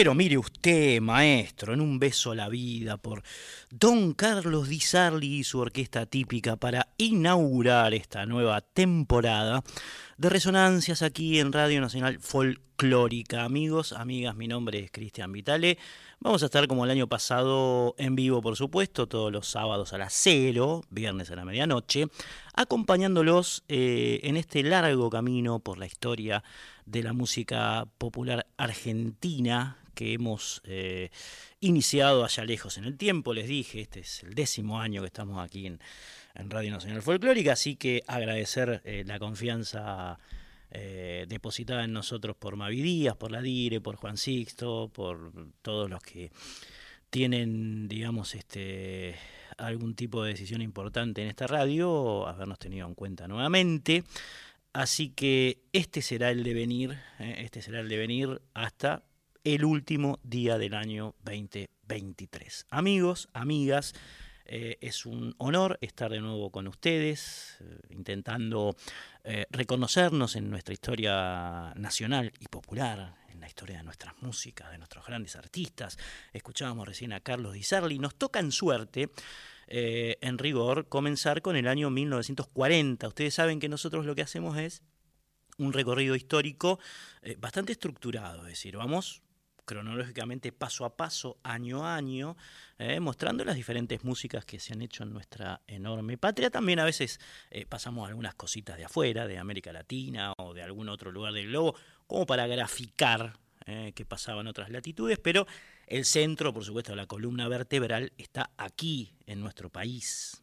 Pero mire usted, maestro, en un beso a la vida por Don Carlos Di Sarli y su orquesta típica para inaugurar esta nueva temporada de resonancias aquí en Radio Nacional Folclórica. Amigos, amigas, mi nombre es Cristian Vitale. Vamos a estar como el año pasado en vivo, por supuesto, todos los sábados a las cero, viernes a la medianoche, acompañándolos eh, en este largo camino por la historia de la música popular argentina que hemos eh, iniciado allá lejos en el tiempo. Les dije, este es el décimo año que estamos aquí en, Radio Nacional Folclórica, así que agradecer eh, la confianza eh, depositada en nosotros por Mavi Díaz, por la Dire, por Juan Sixto, por todos los que tienen, digamos, este algún tipo de decisión importante en esta radio, habernos tenido en cuenta nuevamente. Así que este será el devenir, este será el devenir hasta el último día del año 2023. Amigos, amigas, eh, es un honor estar de nuevo con ustedes, eh, intentando eh, reconocernos en nuestra historia nacional y popular, en la historia de nuestras músicas, de nuestros grandes artistas. Escuchábamos recién a Carlos Di Sarli. Nos toca en suerte. en rigor, comenzar con el año 1940. Ustedes saben que nosotros lo que hacemos es un recorrido histórico bastante estructurado, es decir, vamos cronológicamente paso a paso, año a año, eh, mostrando las diferentes músicas que se han hecho en nuestra enorme patria. También a veces eh, pasamos algunas cositas de afuera, de América Latina o de algún otro lugar del globo, como para graficar eh, qué pasaba en otras latitudes, pero el centro, por supuesto, de la columna vertebral está aquí, en nuestro país.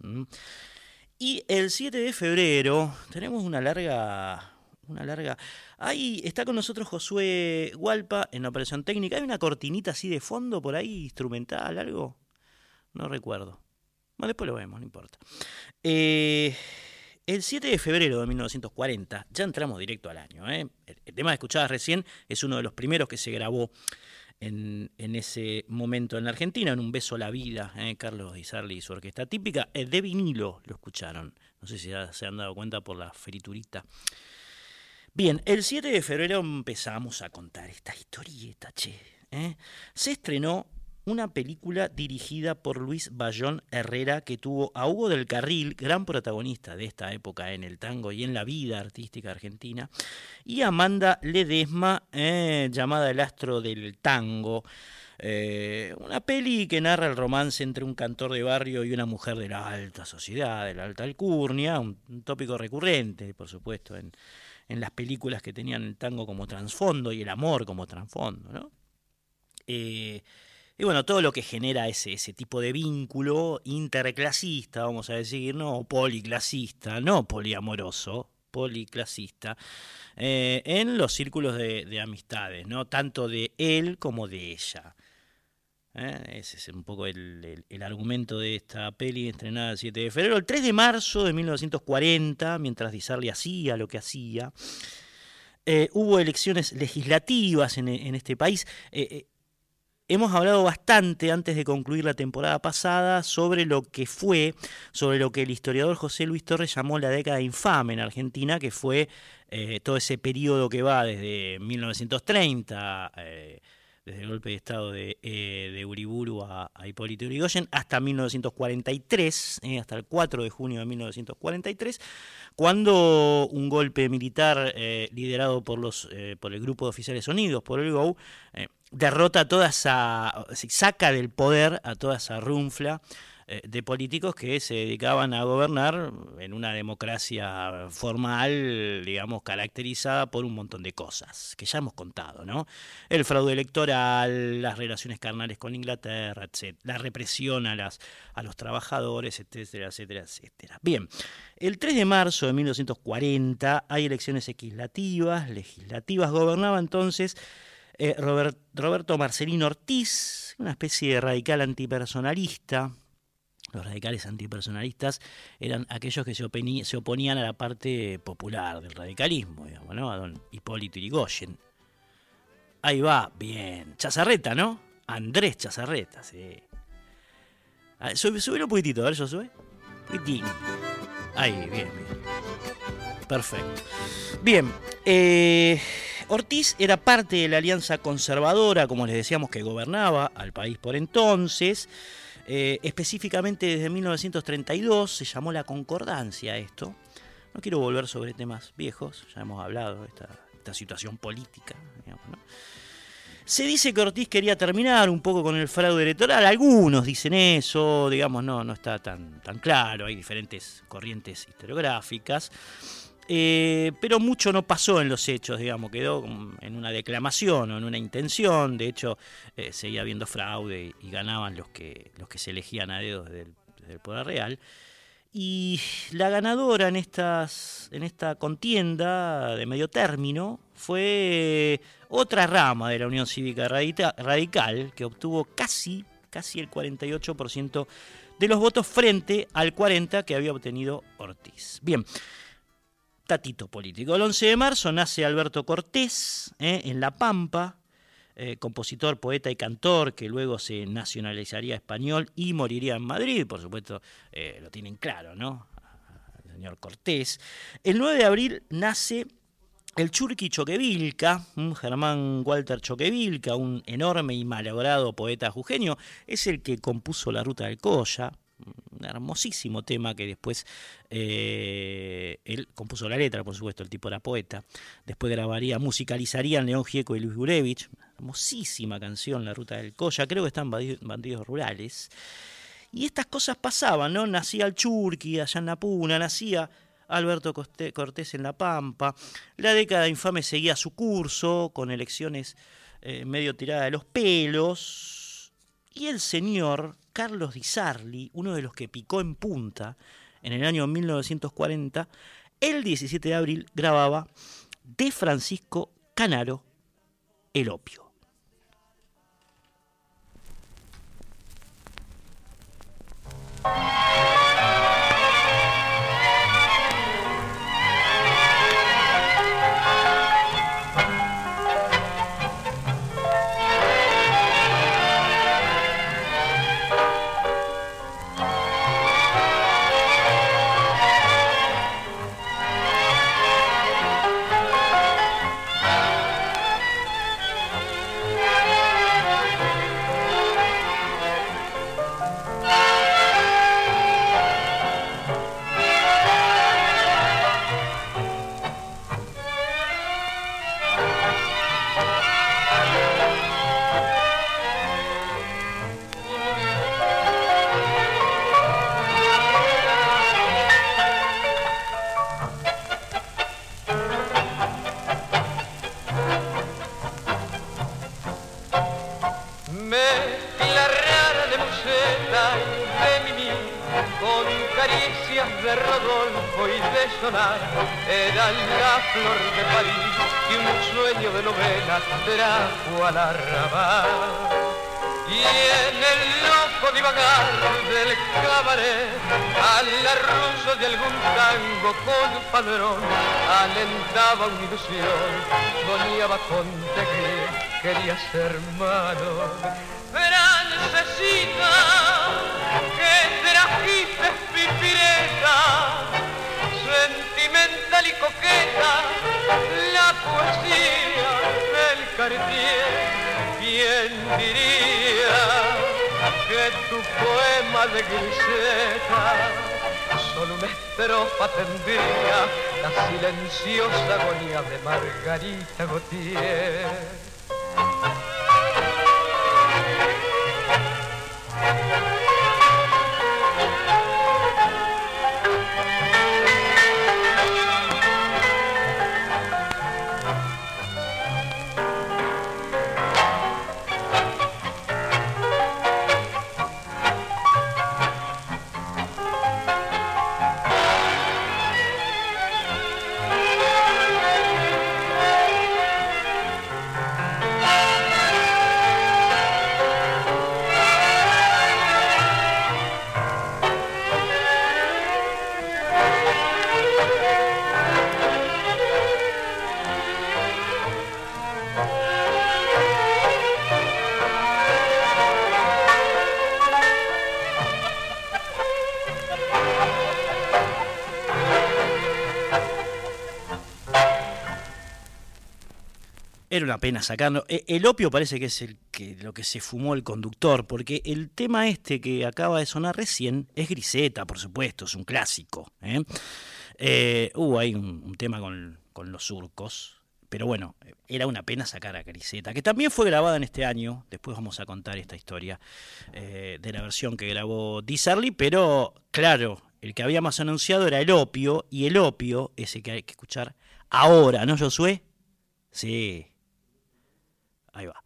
Y el 7 de febrero tenemos una larga una larga. Ahí está con nosotros Josué Hualpa en la operación técnica. ¿Hay una cortinita así de fondo por ahí, instrumental, algo? No recuerdo. Bueno, después lo vemos, no importa. Eh, el 7 de febrero de 1940, ya entramos directo al año. ¿eh? El, tema que escuchabas recién es uno de los primeros que se grabó en, ese momento en la Argentina, en Un beso a la vida, ¿eh? Carlos Di Sarli y su orquesta típica, de vinilo lo escucharon, no sé si se han dado cuenta por la friturita. Bien, el 7 de febrero empezamos a contar esta historieta, che. ¿eh? Se estrenó una película dirigida por Luis Bayón Herrera que tuvo a Hugo del Carril, gran protagonista de esta época en el tango y en la vida artística argentina, y Amanda Ledesma, eh, llamada El astro del tango. Eh, una peli que narra el romance entre un cantor de barrio y una mujer de la alta sociedad, de la alta alcurnia, un, tópico recurrente, por supuesto, en, en, las películas que tenían el tango como trasfondo y el amor como trasfondo. ¿no? Eh, y bueno, todo lo que genera ese, ese tipo de vínculo interclasista, vamos a decir, no policlasista, no poliamoroso, policlasista, eh, en los círculos de, amistades, ¿no? tanto de él como de ella. ¿Eh? Ese es un poco el, argumento de esta peli estrenada el 7 de febrero. El 3 de marzo de 1940, mientras Disarli hacía lo que hacía, eh, hubo elecciones legislativas en, en este país. Hemos hablado bastante antes de concluir la temporada pasada sobre lo que fue, sobre lo que el historiador José Luis Torres llamó la década infame en Argentina, que fue eh, todo ese periodo que va desde 1930, eh, desde el golpe de Estado de, eh, de Uriburu a, Hipólito Yrigoyen, hasta 1943, hasta el 4 de junio de 1943, cuando un golpe militar liderado por, los, por el Grupo de Oficiales Unidos, por el GOU, derrota toda esa, saca del poder a toda esa runfla eh, de políticos que se dedicaban a gobernar en una democracia formal, digamos, caracterizada por un montón de cosas que ya hemos contado, ¿no? El fraude electoral, las relaciones carnales con Inglaterra, etc. La represión a, las, a los trabajadores, etcétera, etcétera, etcétera. Bien, el 3 de marzo de 1940 hay elecciones legislativas, legislativas, gobernaba entonces eh, Roberto Marcelino Ortiz, una especie de radical antipersonalista. Los radicales antipersonalistas eran aquellos que se, oponían a la parte popular del radicalismo, digamos, ¿no? A don Hipólito Yrigoyen. Ahí va, bien. Chazarreta, ¿no? Andrés Chazarreta, sí. Ah, sube, un poquitito, a ver, yo sube. Ahí, bien, bien. Perfecto. Bien, eh, Ortiz era parte de la alianza conservadora, como les decíamos, que gobernaba al país por entonces. Eh, específicamente desde 1932 se llamó la concordancia esto. No quiero volver sobre temas viejos, ya hemos hablado de esta, situación política. Se dice que Ortiz quería terminar un poco con el fraude electoral. Algunos dicen eso, digamos, no, no está tan, tan claro. Hay diferentes corrientes historiográficas. Eh, pero mucho no pasó en los hechos, digamos, quedó en una declamación o en una intención. De hecho, eh, seguía habiendo fraude y, ganaban los que, los que se elegían a dedos desde el, Poder Real. Y la ganadora en, estas, en esta contienda de medio término fue otra rama de la Unión Cívica Radical, que obtuvo casi, casi el 48% de los votos frente al 40% que había obtenido Ortiz. Bien tatito político. El 11 de marzo nace Alberto Cortés eh, en La Pampa, eh, compositor, poeta y cantor que luego se nacionalizaría español y moriría en Madrid, por supuesto, eh, lo tienen claro, ¿no? El señor Cortés. El 9 de abril nace el Churqui Choquevilca, Germán Walter Choquevilca, un enorme y malogrado poeta jujeño, es el que compuso La Ruta del Colla, un hermosísimo tema que después eh, él compuso la letra, por supuesto, el tipo era poeta. Después grabaría, musicalizarían León Gieco y Luis Gurevich. Hermosísima canción, La Ruta del Colla. Creo que están bandidos rurales. Y estas cosas pasaban, ¿no? Nacía el Churqui allá en la Puna, nacía Alberto Cortés en La Pampa. La década infame seguía su curso, con elecciones eh, medio tiradas de los pelos. Y el señor Carlos Di Sarli, uno de los que picó en punta en el año 1940, el 17 de abril grababa de Francisco Canaro El opio. Mezcla rara de museta y de mimi, con caricias de Rodolfo y de sonar, era la flor de París y un sueño de novela trajo al arrabal. Y en el loco divagar del cabaret, al arroyo de algún tango con padrón, alentaba una ilusión, soñaba con te quería ser hermano. Francesita, que trajiste pipireta, sentimental y coqueta, la poesía del Cartier. ¿Quién diría que tu poema de griseta solo una estrofa tendría la silenciosa agonía de Margarita Gautier? Thank you. Una pena sacarlo. E, el opio parece que es el que, lo que se fumó el conductor, porque el tema este que acaba de sonar recién es Griseta, por supuesto, es un clásico. ¿eh? Eh, ahí un, tema con, los surcos, pero bueno, era una pena sacar a Griseta, que también fue grabada en este año. Después vamos a contar esta historia eh, de la versión que grabó Di pero claro, el que habíamos anunciado era el opio, y el opio, ese que hay que escuchar ahora, ¿no, Josué? Sí, Ahí va.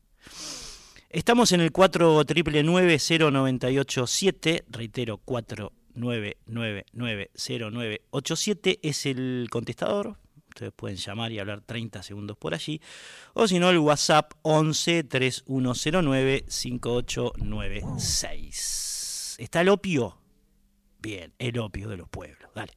Estamos en el 49990987, reitero, 49990987 es el contestador. Ustedes pueden llamar y hablar 30 segundos por allí. O si no, el WhatsApp 11 3109 5896. ¿Está el opio? Bien, el opio de los pueblos. Dale.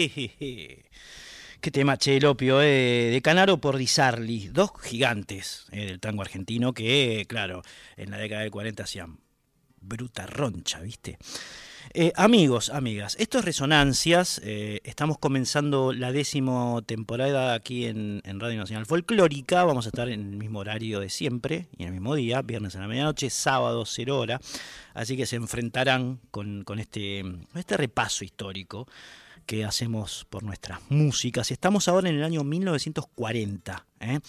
Qué tema, che, el opio, eh, de Canaro por Di Sarli, dos gigantes eh, del tango argentino que, claro, en la década del 40 hacían bruta roncha, ¿viste? Eh, amigos, amigas, esto es Resonancias. estamos comenzando la décimo temporada aquí en, Radio Nacional Folclórica. Vamos a estar en el mismo horario de siempre y en el mismo día, viernes a la medianoche, sábado, cero hora. Así que se enfrentarán con, con este, este repaso histórico que hacemos por nuestras músicas. Estamos ahora en el año 1940. ¿eh?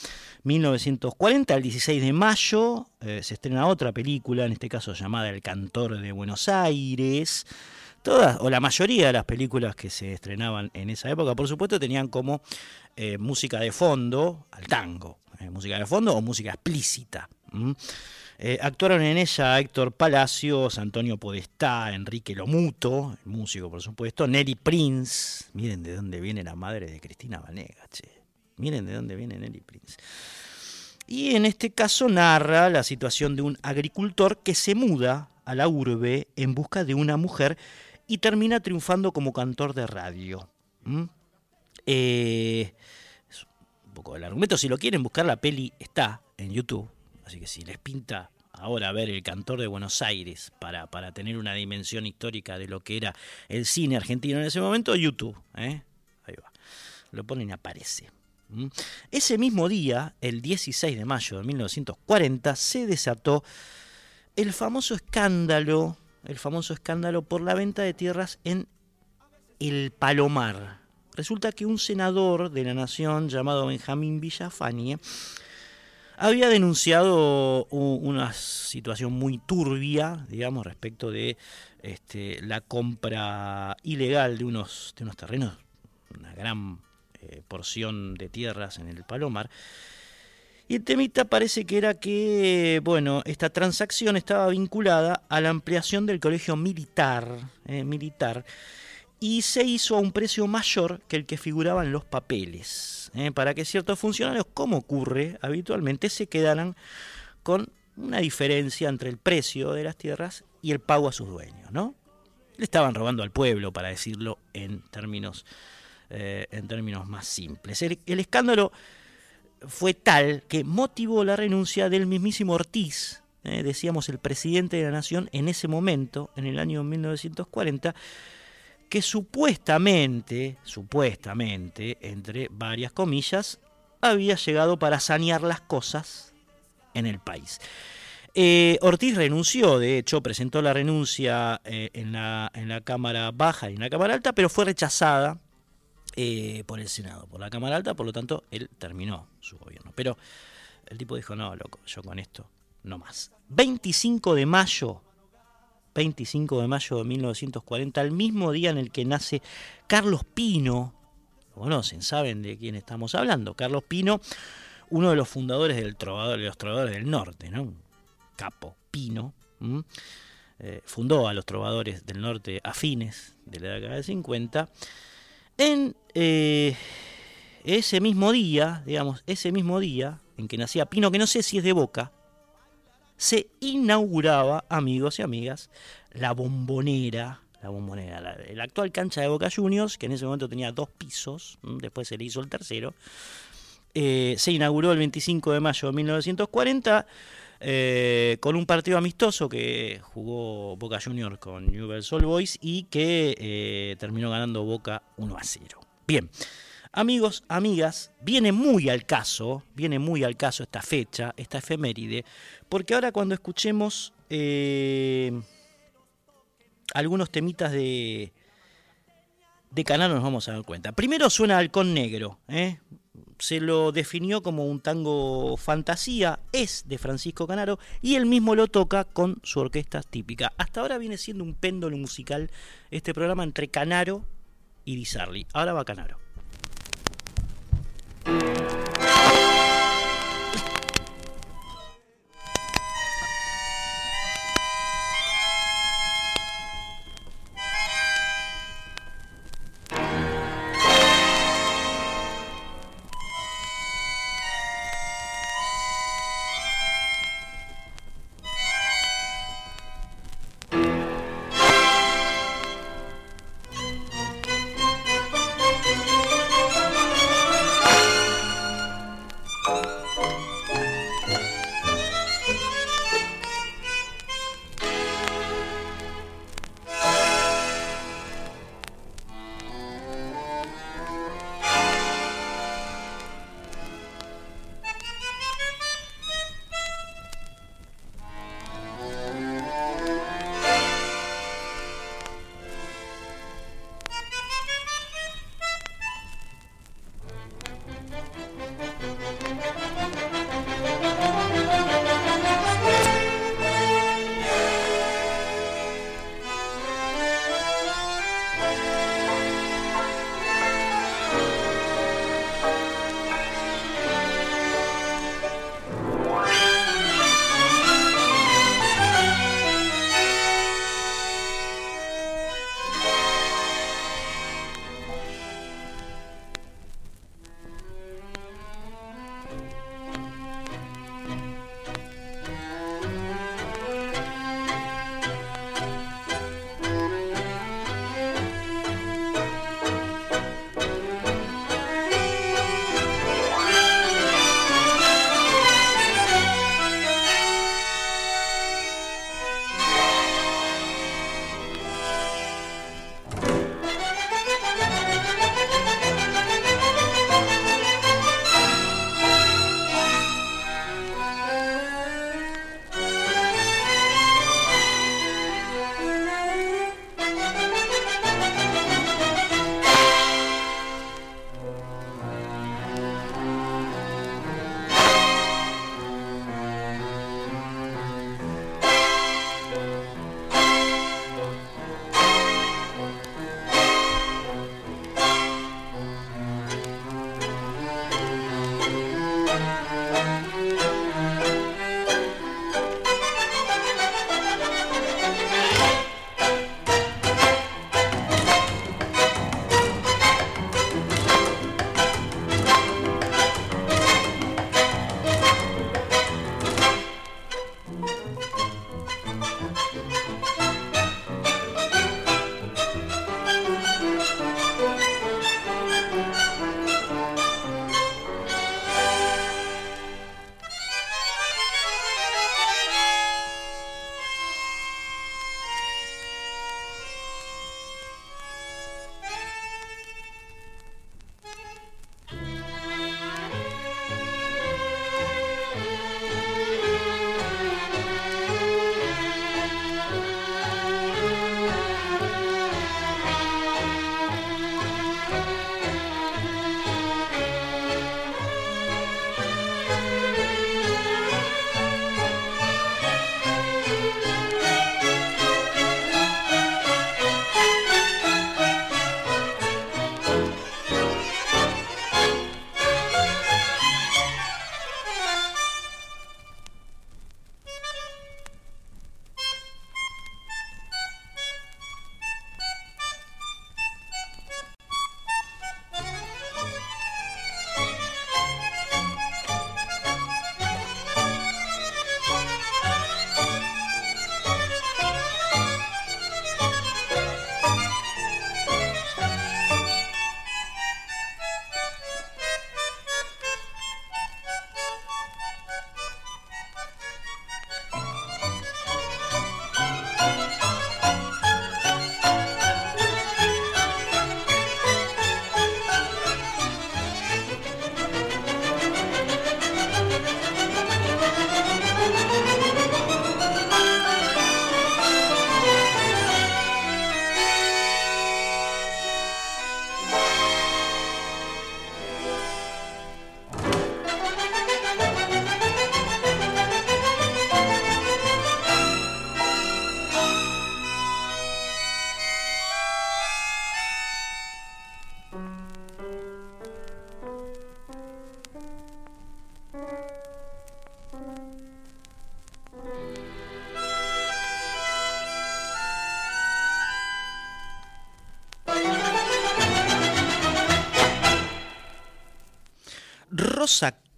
1940, el 16 de mayo, eh, se estrena otra película, en este caso llamada El Cantor de Buenos Aires. Todas, o la mayoría de las películas que se estrenaban en esa época, por supuesto, tenían como eh, música de fondo al tango. eh, música de fondo o música explícita. Eh, actuaron en ella Héctor Palacios, Antonio Podestá, Enrique Lomuto, el músico por supuesto, Nelly Prince, miren de dónde viene la madre de Cristina Vanega, miren de dónde viene Nelly Prince. Y en este caso narra la situación de un agricultor que se muda a la urbe en busca de una mujer y termina triunfando como cantor de radio. ¿m? Eh, es un poco el argumento, si lo quieren buscar la peli está en YouTube, así que si les pinta ahora ver el cantor de Buenos Aires para, para tener una dimensión histórica de lo que era el cine argentino en ese momento, YouTube, ¿eh? ahí va, lo ponen y aparece. ¿m? Ese mismo día, el 16 de mayo de 1940, se desató el famoso escándalo, el famoso escándalo por la venta de tierras en el Palomar. Resulta que un senador de la nación llamado Benjamín Villafañe había denunciado una situación muy turbia, digamos, respecto de este, la compra ilegal de unos, de unos terrenos, una gran eh, porción de tierras en el Palomar. Y el temita parece que era que, bueno, esta transacción estaba vinculada a la ampliación del colegio militar, eh, militar, y se hizo a un precio mayor que el que figuraba en los papeles, eh, para que ciertos funcionarios, como ocurre habitualmente, se quedaran con una diferencia entre el precio de las tierras y el pago a sus dueños, ¿no? Le estaban robando al pueblo, para decirlo en términos, eh, en términos más simples. El, el escándalo fue tal que motivó la renuncia del mismísimo Ortiz, eh, decíamos el presidente de la nación en ese momento, en el año 1940, que supuestamente, supuestamente, entre varias comillas, había llegado para sanear las cosas en el país. Eh, Ortiz renunció, de hecho, presentó la renuncia eh, en, la, en la Cámara Baja y en la Cámara Alta, pero fue rechazada eh, por el Senado, por la Cámara Alta, por lo tanto, él terminó su gobierno. Pero el tipo dijo, no, loco, yo con esto no más. 25 de mayo 25 de mayo de 1940, el mismo día en el que nace Carlos Pino. Lo conocen, saben de quién estamos hablando. Carlos Pino, uno de los fundadores del trovador, de los trovadores del norte, ¿no? Capo Pino. Eh, fundó a los trovadores del norte a fines de la década de 50. En eh, ese mismo día, digamos, ese mismo día en que nacía Pino, que no sé si es de Boca, se inauguraba, amigos y amigas, la bombonera, la bombonera, la, la actual cancha de Boca Juniors, que en ese momento tenía dos pisos, después se le hizo el tercero. Eh, se inauguró el 25 de mayo de 1940 eh, con un partido amistoso que jugó Boca Juniors con Newell's Old Boys y que eh, terminó ganando Boca 1 a 0. Bien. Amigos, amigas, viene muy al caso, viene muy al caso esta fecha, esta efeméride, porque ahora cuando escuchemos eh, algunos temitas de, de Canaro nos vamos a dar cuenta. Primero suena Halcón Negro, ¿eh? se lo definió como un tango fantasía, es de Francisco Canaro y él mismo lo toca con su orquesta típica. Hasta ahora viene siendo un péndulo musical este programa entre Canaro y Di Sarli. Ahora va Canaro.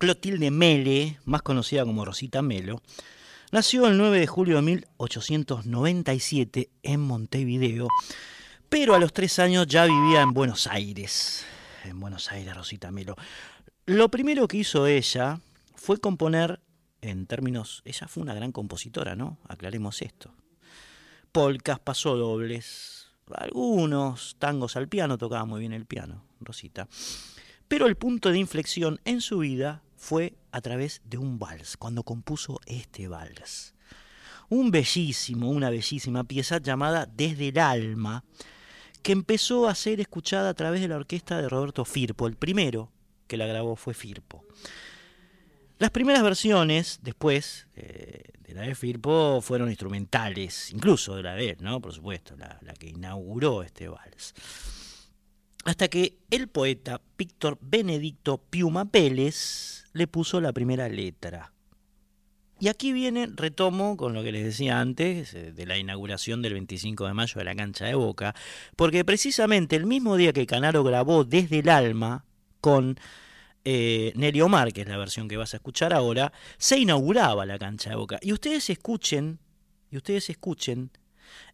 Clotilde Mele, más conocida como Rosita Melo, nació el 9 de julio de 1897 en Montevideo, pero a los tres años ya vivía en Buenos Aires. En Buenos Aires, Rosita Melo. Lo primero que hizo ella fue componer, en términos, ella fue una gran compositora, ¿no? Aclaremos esto. Polcas, pasodobles, algunos tangos al piano, tocaba muy bien el piano, Rosita. Pero el punto de inflexión en su vida fue a través de un vals, cuando compuso este vals. Un bellísimo, una bellísima pieza llamada Desde el alma, que empezó a ser escuchada a través de la orquesta de Roberto Firpo. El primero que la grabó fue Firpo. Las primeras versiones, después eh, de la de Firpo, fueron instrumentales, incluso de la de él, ¿no? Por supuesto, la, la que inauguró este vals hasta que el poeta Víctor Benedicto Piuma Pérez le puso la primera letra. Y aquí viene, retomo con lo que les decía antes, eh, de la inauguración del 25 de mayo de la cancha de Boca, porque precisamente el mismo día que Canaro grabó Desde el Alma con eh, Nelly Omar, que es la versión que vas a escuchar ahora, se inauguraba la cancha de Boca. Y ustedes escuchen, y ustedes escuchen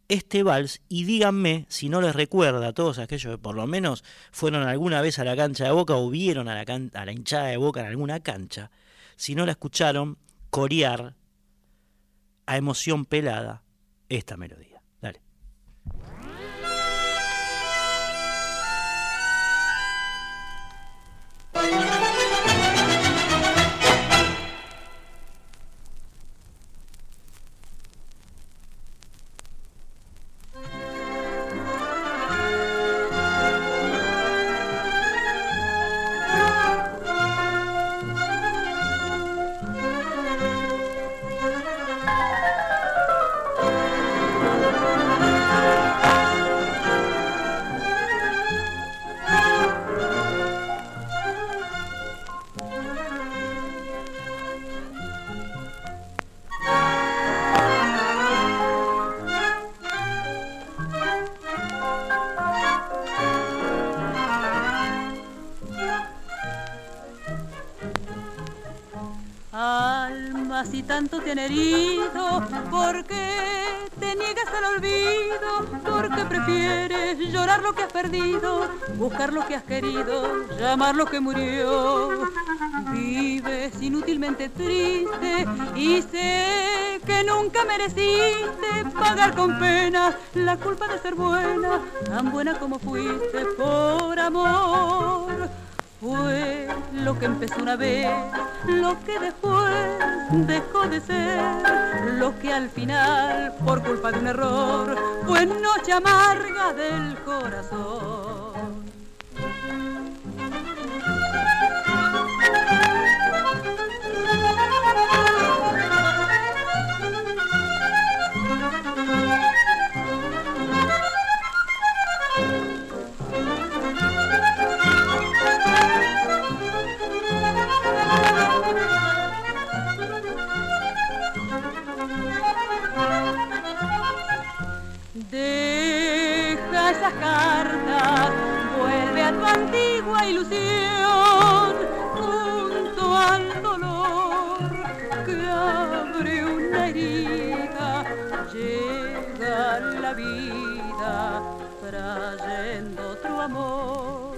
este vals y díganme si no les recuerda a todos aquellos que por lo menos fueron alguna vez a la cancha de Boca o vieron a la, hinchada de Boca en alguna cancha, si no la escucharon corear a emoción pelada esta melodía. tanto llamar lo que murió. Vives inútilmente triste y sé que nunca mereciste pagar con pena la culpa de ser buena, tan buena como fuiste por amor fue lo que empezó una vez, lo que después dejó de ser, lo que al final, por culpa de un error, fue noche amarga del corazón. Antigua ilusión junto al dolor que abre una herida, llega la vida trayendo otro amor.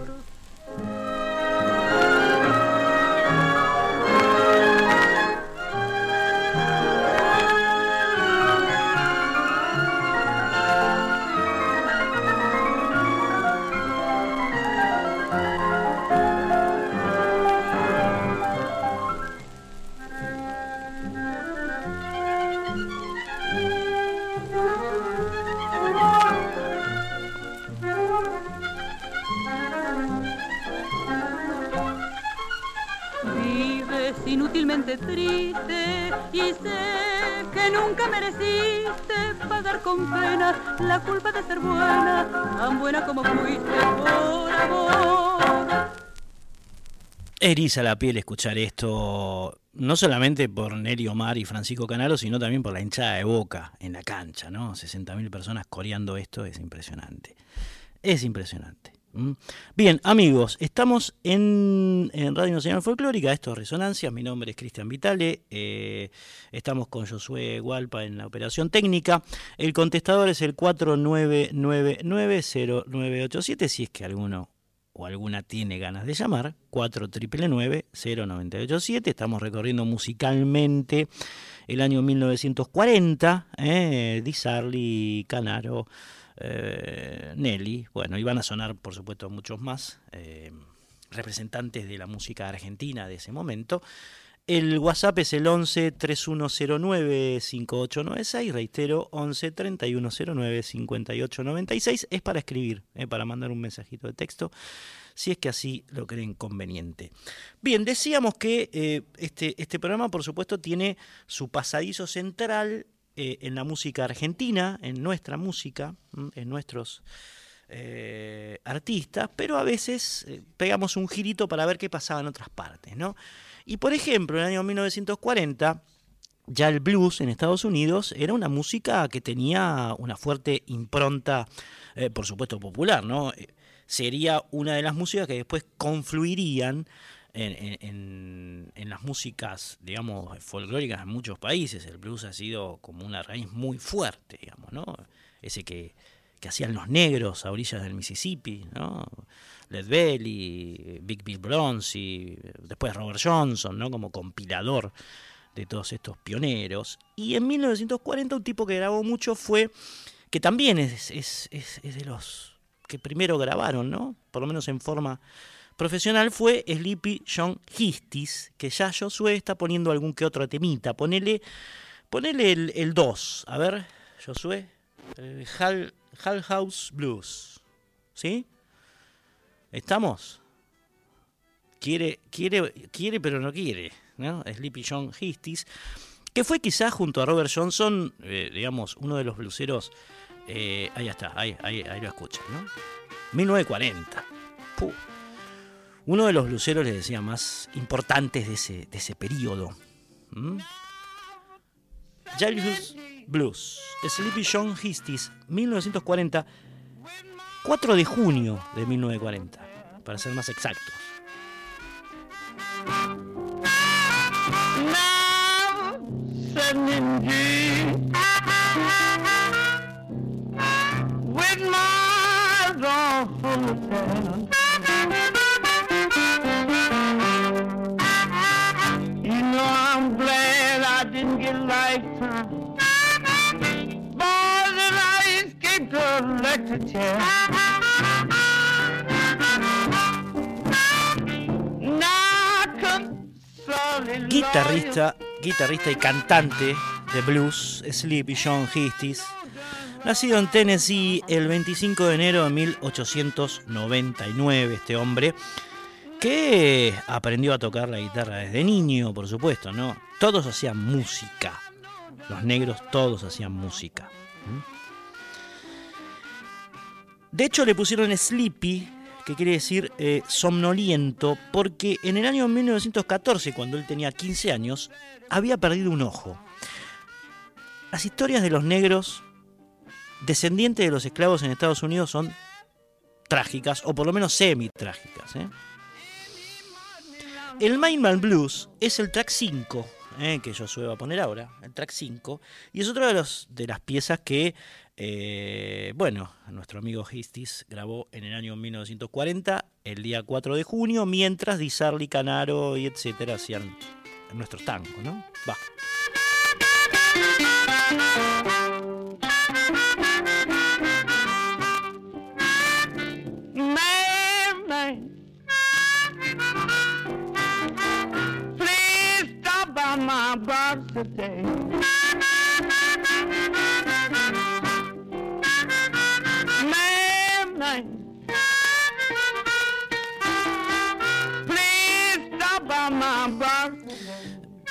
Triste y sé que nunca mereciste pagar con pena la culpa de ser buena, tan buena como fuiste por amor. Eriza la piel escuchar esto, no solamente por Neri Omar y Francisco Canalo, sino también por la hinchada de boca en la cancha, ¿no? 60.000 personas coreando esto es impresionante. Es impresionante. ¿Mm? Bien, amigos, estamos en, Radio Nacional Folclórica, esto es Resonancia, mi nombre es Cristian Vitale, eh, estamos con Josué Gualpa en la operación técnica, el contestador es el 49990987, si es que alguno o alguna tiene ganas de llamar, 49990987, estamos recorriendo musicalmente el año 1940, eh, Di Sarli, Canaro, eh, Nelly, bueno, iban a sonar por supuesto muchos más eh, representantes de la música argentina de ese momento. El WhatsApp es el 11 3109 5896, reitero, 11 3109 5896, es para escribir, eh, para mandar un mensajito de texto, si es que así lo creen conveniente. Bien, decíamos que este, este programa, por supuesto, tiene su pasadizo central eh, en la música argentina, en nuestra música, en nuestros eh, artistas, pero a veces eh, pegamos un girito para ver qué pasaba en otras partes. ¿no? Y por ejemplo, en el año 1940, ya el blues en Estados Unidos era una música que tenía una fuerte impronta, por supuesto, popular. ¿no? Sería una de las músicas que después confluirían en, las músicas, digamos, folclóricas en muchos países. El blues ha sido como una raíz muy fuerte, digamos, ¿no? Ese que, hacían los negros a orillas del Mississippi, ¿no? Led Belly, Big Bill Bronzy, después Robert Johnson, ¿no? Como compilador de todos estos pioneros. Y en 1940 un tipo que grabó mucho fue, que también es, es, es, es de los que primero grabaron, ¿no? Por lo menos en forma profesional fue Sleepy John Histis, que ya Josué está poniendo algún que otro temita. Ponele, ponele el 2. A ver, Josué. Hall, House Blues. ¿Sí? ¿Estamos? Quiere, quiere, quiere, pero no quiere. ¿no? Sleepy John Histis, que fue quizás junto a Robert Johnson, eh, digamos, uno de los bluseros. Eh, ahí está, ahí, ahí, ahí lo escuchan, ¿no? 1940. Puh uno de los luceros, les decía, más importantes de ese, de ese periodo. ¿Mm? Blues, Sleepy John Histis, 1940, 4 de junio de 1940, para ser más exactos. Guitarrista, guitarrista y cantante de blues, Sleepy John Histis, nacido en Tennessee el 25 de enero de 1899, este hombre, que aprendió a tocar la guitarra desde niño, por supuesto, ¿no? Todos hacían música, los negros todos hacían música. De hecho, le pusieron Sleepy, que quiere decir eh, somnoliento, porque en el año 1914, cuando él tenía 15 años, había perdido un ojo. Las historias de los negros descendientes de los esclavos en Estados Unidos son trágicas, o por lo menos semi-trágicas. ¿eh? El Mainman Blues es el track 5 eh, que yo suelo poner ahora, el track 5, y es otra de, de las piezas que, eh, bueno, nuestro amigo Histis grabó en el año 1940, el día 4 de junio, mientras Di Sarli, Canaro y etcétera hacían nuestros tangos, ¿no? Va.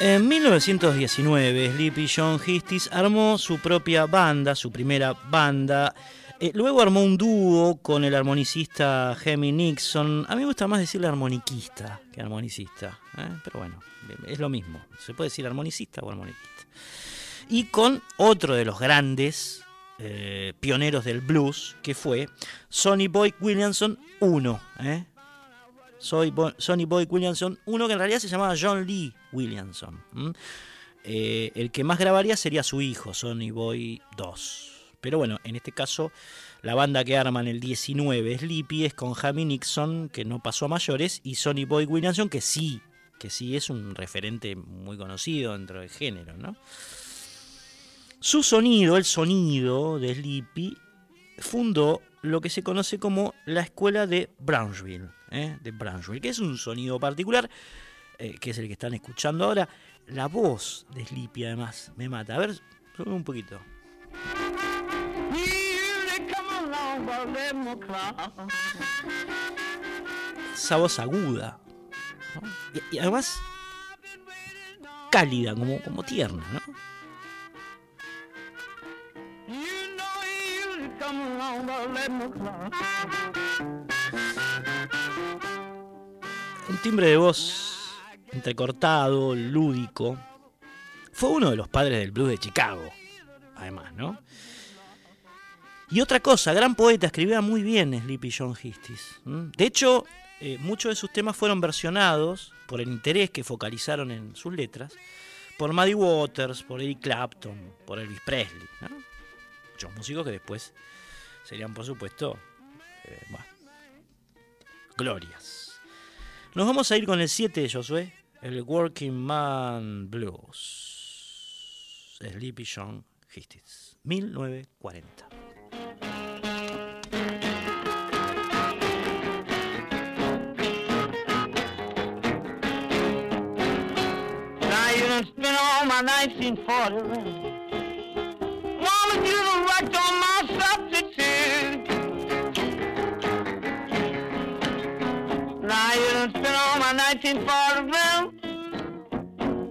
En 1919, Sleepy John Histis armó su propia banda, su primera banda. Eh, luego armó un dúo con el armonicista Hemi Nixon. A mí me gusta más decirle armoniquista que armonicista, ¿eh? pero bueno, es lo mismo. Se puede decir armonicista o armoniquista. Y con otro de los grandes eh, pioneros del blues, que fue Sonny Boy Williamson 1. ¿eh? Sonny Boy Williamson 1, que en realidad se llamaba John Lee Williamson. Eh, el que más grabaría sería su hijo, Sonny Boy 2. Pero bueno, en este caso, la banda que arman el 19 Sleepy es con Jamie Nixon, que no pasó a mayores, y Sonny Boy Williamson, que sí, que sí es un referente muy conocido dentro del género. Su sonido, el sonido de Sleepy, fundó lo que se conoce como la escuela de Brownsville, ¿eh? de Brownsville, que es un sonido particular, eh, que es el que están escuchando ahora. La voz de Sleepy además me mata. A ver, sube un poquito. Esa voz aguda. Y, además cálida, como, como tierna, ¿no? Timbre de voz entrecortado, lúdico. Fue uno de los padres del blues de Chicago, además, ¿no? Y otra cosa, gran poeta, escribía muy bien Sleepy John Histis. De hecho, eh, muchos de sus temas fueron versionados por el interés que focalizaron en sus letras por Muddy Waters, por Eric Clapton, por Elvis Presley. Muchos músicos que después serían, por supuesto, eh, glorias. Nos vamos a ir con el 7 de Josué, el Working Man Blues. Sleepy John Hastings, 1940. spent all my 1940 looking for a room.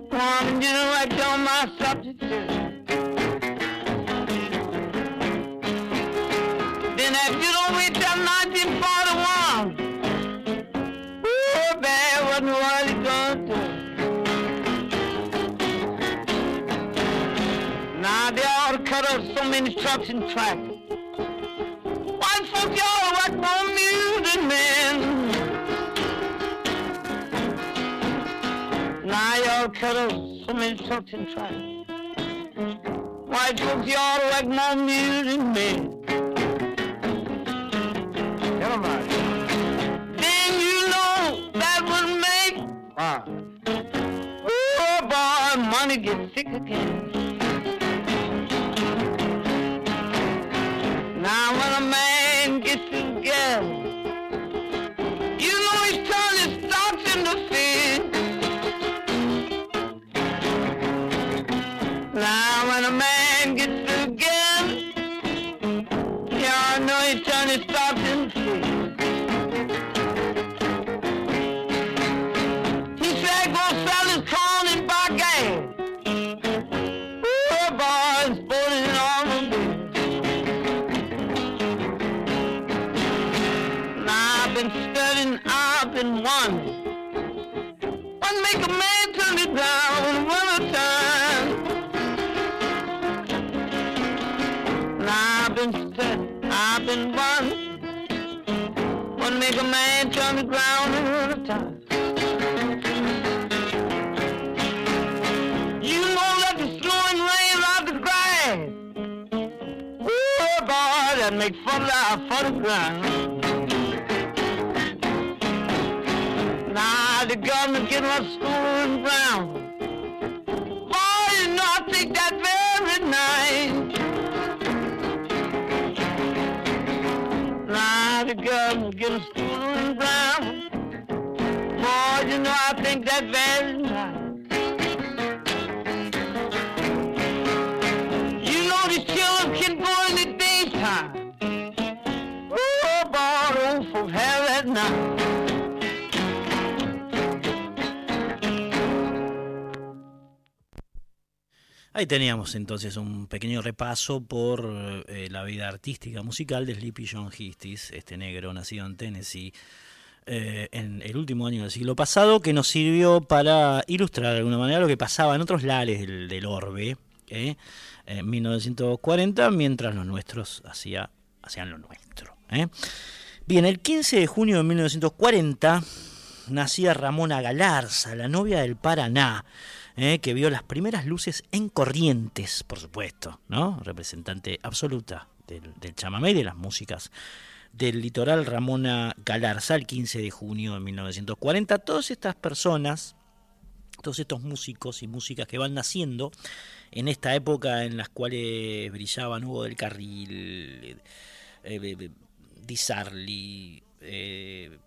One, you know, I told my substitute. Then if you don't wait till 1941, oh, what in the world it's gonna do. Now they ought to cut off so many trucks and tracks. cuddles from insulting trials. Why took you all like my music man? Tell him. Then you know that would make wow. Oh boy, money gets sick again. Now Been wondering. Make a man turn the ground in winter time? You know that the snow and rain out the grass. Ooh, boy, that make fun of for the ground. Now the government getting us schooling I think night. Ahí teníamos entonces un pequeño repaso por eh, la vida artística musical de Sleepy John Histis, este negro nacido en Tennessee eh, en el último año del siglo pasado, que nos sirvió para ilustrar de alguna manera lo que pasaba en otros lares del, orbe ¿eh? en 1940, mientras los nuestros hacía, hacían lo nuestro. ¿eh? Bien, el 15 de junio de 1940 nacía Ramona Galarza, la novia del Paraná, que vio las primeras luces en Corrientes, por supuesto, ¿no? representante absoluta del, del chamamé y de las músicas del litoral Ramona Galarza el 15 de junio de 1940. Todas estas personas, todos estos músicos y músicas que van naciendo en esta época en las cuales brillaban Hugo del Carril, eh, eh, Di Sarli, eh,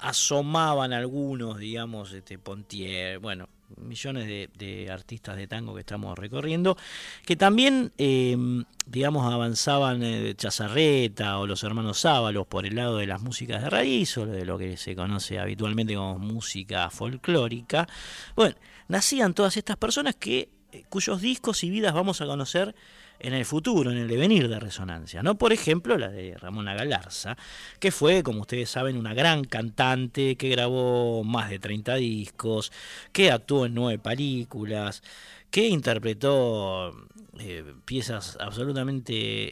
asomaban algunos, digamos, este Pontier, bueno, millones de, artistas de tango que estamos recorriendo, que también, eh, digamos, avanzaban eh, Chazarreta o los hermanos Sábalos por el lado de las músicas de raíz o de lo que se conoce habitualmente como música folclórica. Bueno, nacían todas estas personas que eh, cuyos discos y vidas vamos a conocer en el futuro, en el devenir de resonancia, ¿no? Por ejemplo, la de Ramona Galarza, que fue, como ustedes saben, una gran cantante que grabó más de 30 discos, que actuó en nueve películas, que interpretó eh, piezas absolutamente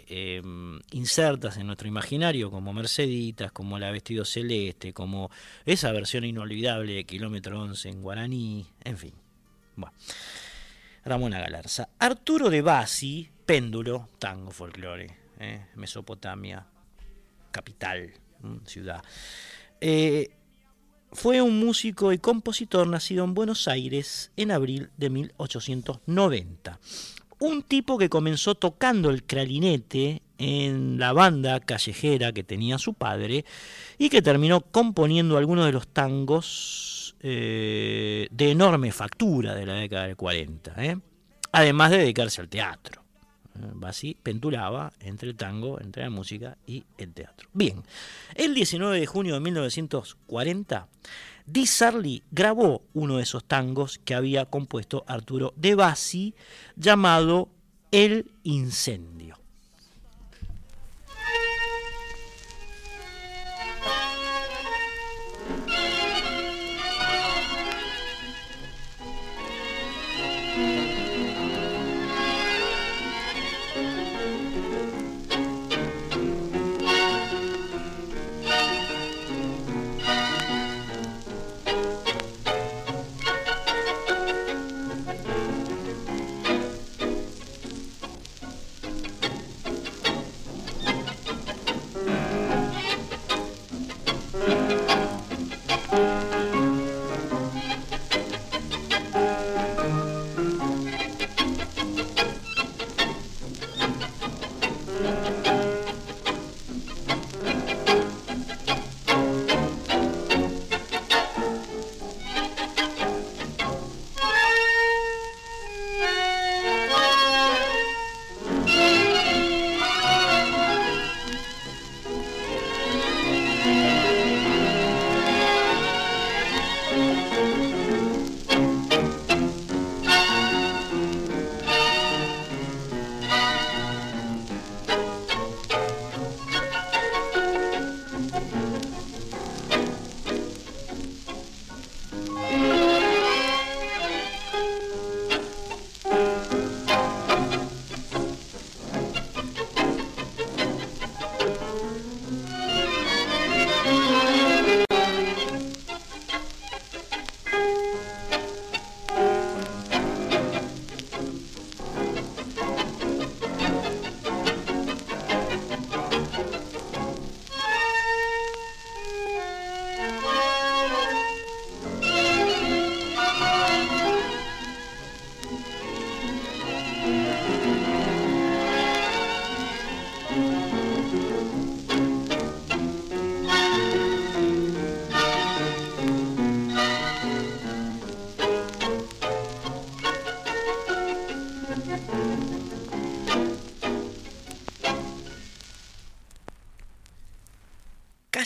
eh, insertas en nuestro imaginario, como Merceditas, como La Vestido Celeste, como esa versión inolvidable de Kilómetro 11 en guaraní, en fin. Bueno. Ramona Galarza. Arturo de Basi, péndulo, tango folclore, eh, Mesopotamia, capital, ciudad. Eh, fue un músico y compositor nacido en Buenos Aires en abril de 1890. Un tipo que comenzó tocando el clarinete en la banda callejera que tenía su padre y que terminó componiendo algunos de los tangos eh, de enorme factura de la década del 40, ¿eh? además de dedicarse al teatro. Así pentulaba entre el tango, entre la música y el teatro. Bien, el 19 de junio de 1940, Di Sarli grabó uno de esos tangos que había compuesto Arturo de Bassi, llamado El Incendio.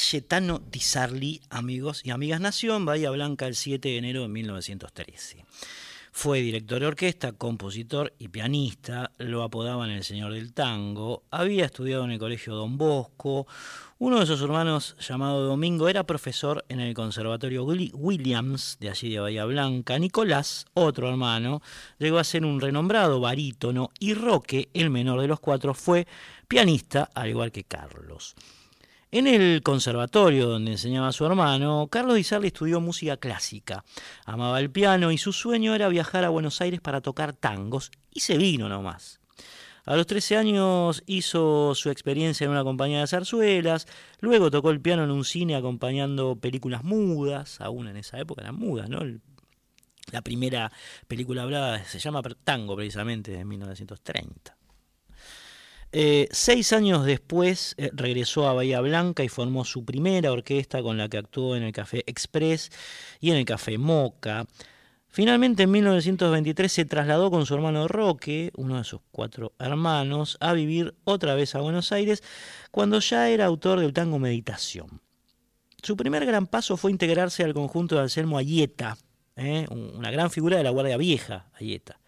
Cayetano Di Sarli, amigos y amigas, nació en Bahía Blanca el 7 de enero de 1913. Fue director de orquesta, compositor y pianista, lo apodaban el señor del tango, había estudiado en el colegio Don Bosco, uno de sus hermanos llamado Domingo era profesor en el Conservatorio Williams de allí de Bahía Blanca, Nicolás, otro hermano, llegó a ser un renombrado barítono y Roque, el menor de los cuatro, fue pianista, al igual que Carlos. En el conservatorio donde enseñaba a su hermano, Carlos Di estudió música clásica. Amaba el piano y su sueño era viajar a Buenos Aires para tocar tangos, y se vino nomás. A los 13 años hizo su experiencia en una compañía de zarzuelas, luego tocó el piano en un cine acompañando películas mudas, aún en esa época eran mudas, ¿no? La primera película hablada se llama Tango precisamente, de 1930. Eh, seis años después eh, regresó a Bahía Blanca y formó su primera orquesta con la que actuó en el Café Express y en el Café Moca. Finalmente en 1923 se trasladó con su hermano Roque, uno de sus cuatro hermanos, a vivir otra vez a Buenos Aires cuando ya era autor del tango Meditación. Su primer gran paso fue integrarse al conjunto de Anselmo Ayeta, eh, una gran figura de la Guardia Vieja, Ayeta.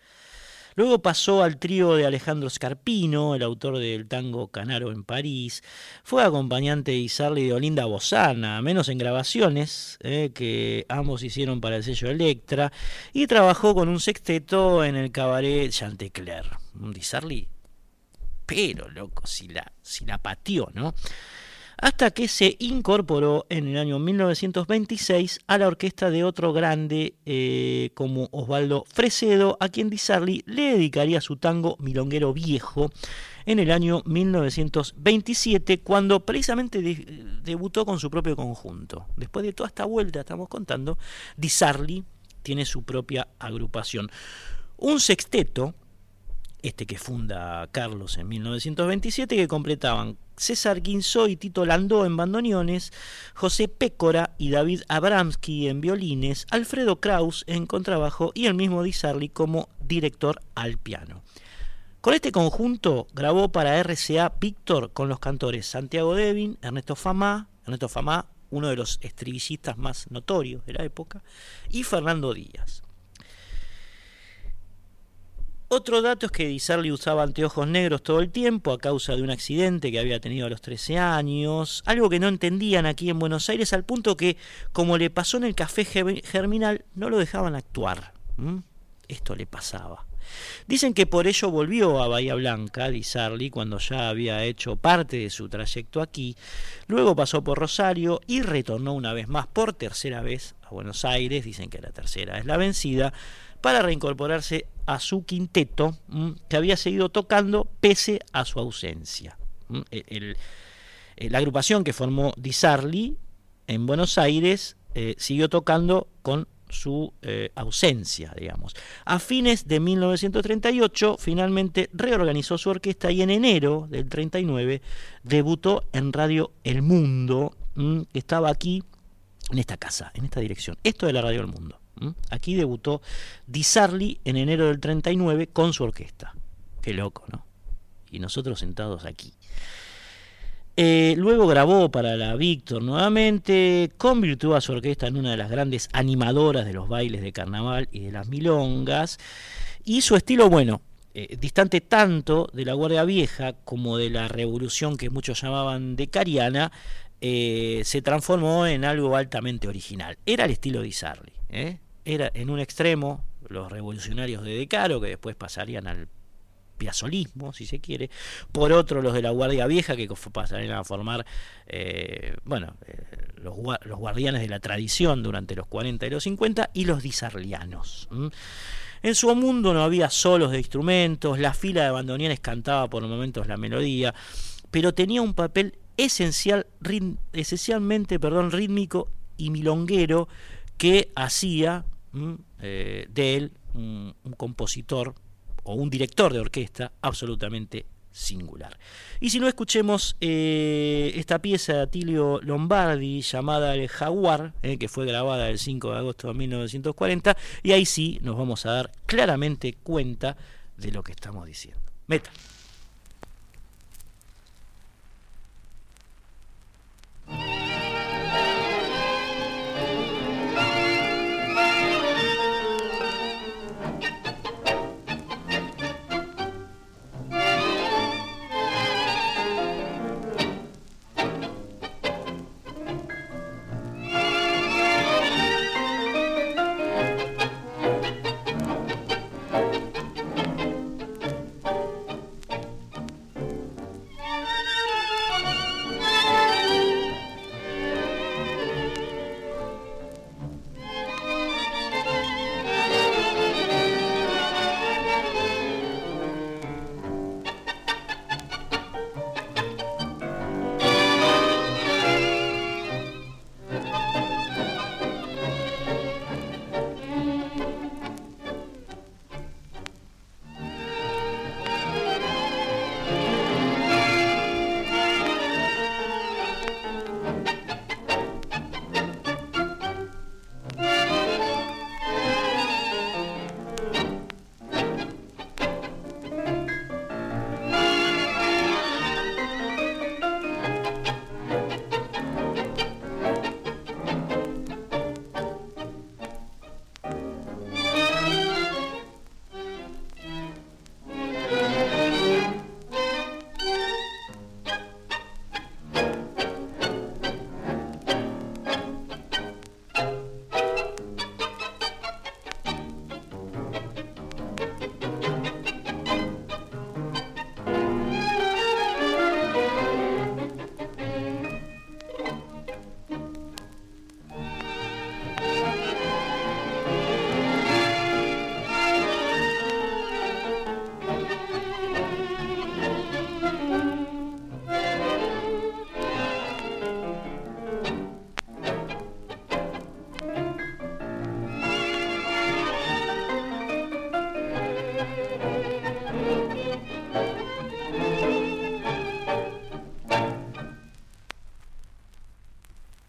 Luego pasó al trío de Alejandro Scarpino, el autor del tango Canaro en París. Fue acompañante de Isarli de Olinda Bozana, menos en grabaciones, eh, que ambos hicieron para el sello Electra. Y trabajó con un sexteto en el cabaret Chantecler. Disarli, pero loco, si la, si la pateó, ¿no? Hasta que se incorporó en el año 1926 a la orquesta de otro grande eh, como Osvaldo Fresedo, a quien Di Sarli le dedicaría su tango Milonguero Viejo en el año 1927, cuando precisamente debutó con su propio conjunto. Después de toda esta vuelta, estamos contando, Di Sarli tiene su propia agrupación. Un sexteto este que funda Carlos en 1927, que completaban César Guinzó y Tito Landó en bandoneones, José Pécora y David Abramsky en violines, Alfredo Kraus en contrabajo y el mismo Di Sarli como director al piano. Con este conjunto grabó para RCA Víctor con los cantores Santiago Devin, Ernesto Famá, Ernesto Famá, uno de los estribillistas más notorios de la época, y Fernando Díaz. Otro dato es que Di Sarli usaba anteojos negros todo el tiempo a causa de un accidente que había tenido a los 13 años, algo que no entendían aquí en Buenos Aires al punto que, como le pasó en el café Germinal, no lo dejaban actuar. Esto le pasaba. Dicen que por ello volvió a Bahía Blanca, Di Sarli, cuando ya había hecho parte de su trayecto aquí, luego pasó por Rosario y retornó una vez más por tercera vez a Buenos Aires, dicen que la tercera es la vencida, para reincorporarse a su quinteto que había seguido tocando pese a su ausencia. E, la agrupación que formó Di Sarli en Buenos Aires eh, siguió tocando con su eh, ausencia, digamos. A fines de 1938 finalmente reorganizó su orquesta y en enero del 39 debutó en Radio El Mundo, que estaba aquí en esta casa, en esta dirección. Esto de la Radio El Mundo. Aquí debutó Di Sarli en enero del 39 con su orquesta. Qué loco, ¿no? Y nosotros sentados aquí. Eh, luego grabó para la Víctor nuevamente, convirtió a su orquesta en una de las grandes animadoras de los bailes de carnaval y de las milongas. Y su estilo, bueno, eh, distante tanto de la Guardia Vieja como de la revolución que muchos llamaban de Cariana, eh, se transformó en algo altamente original. Era el estilo de Sarli. ¿eh? Era en un extremo los revolucionarios de Decaro, que después pasarían al piazolismo, si se quiere, por otro los de la Guardia Vieja, que pasarían a formar, eh, bueno, eh, los, guardianes de la tradición durante los 40 y los 50, y los disarlianos. En su mundo no había solos de instrumentos, la fila de bandoneones cantaba por momentos la melodía, pero tenía un papel esencial, esencialmente perdón, rítmico y milonguero que hacía eh, de él un, compositor o un director de orquesta absolutamente singular. Y si no escuchemos eh, esta pieza de Atilio Lombardi llamada El Jaguar, eh, que fue grabada el 5 de agosto de 1940, y ahí sí nos vamos a dar claramente cuenta de lo que estamos diciendo. Meta.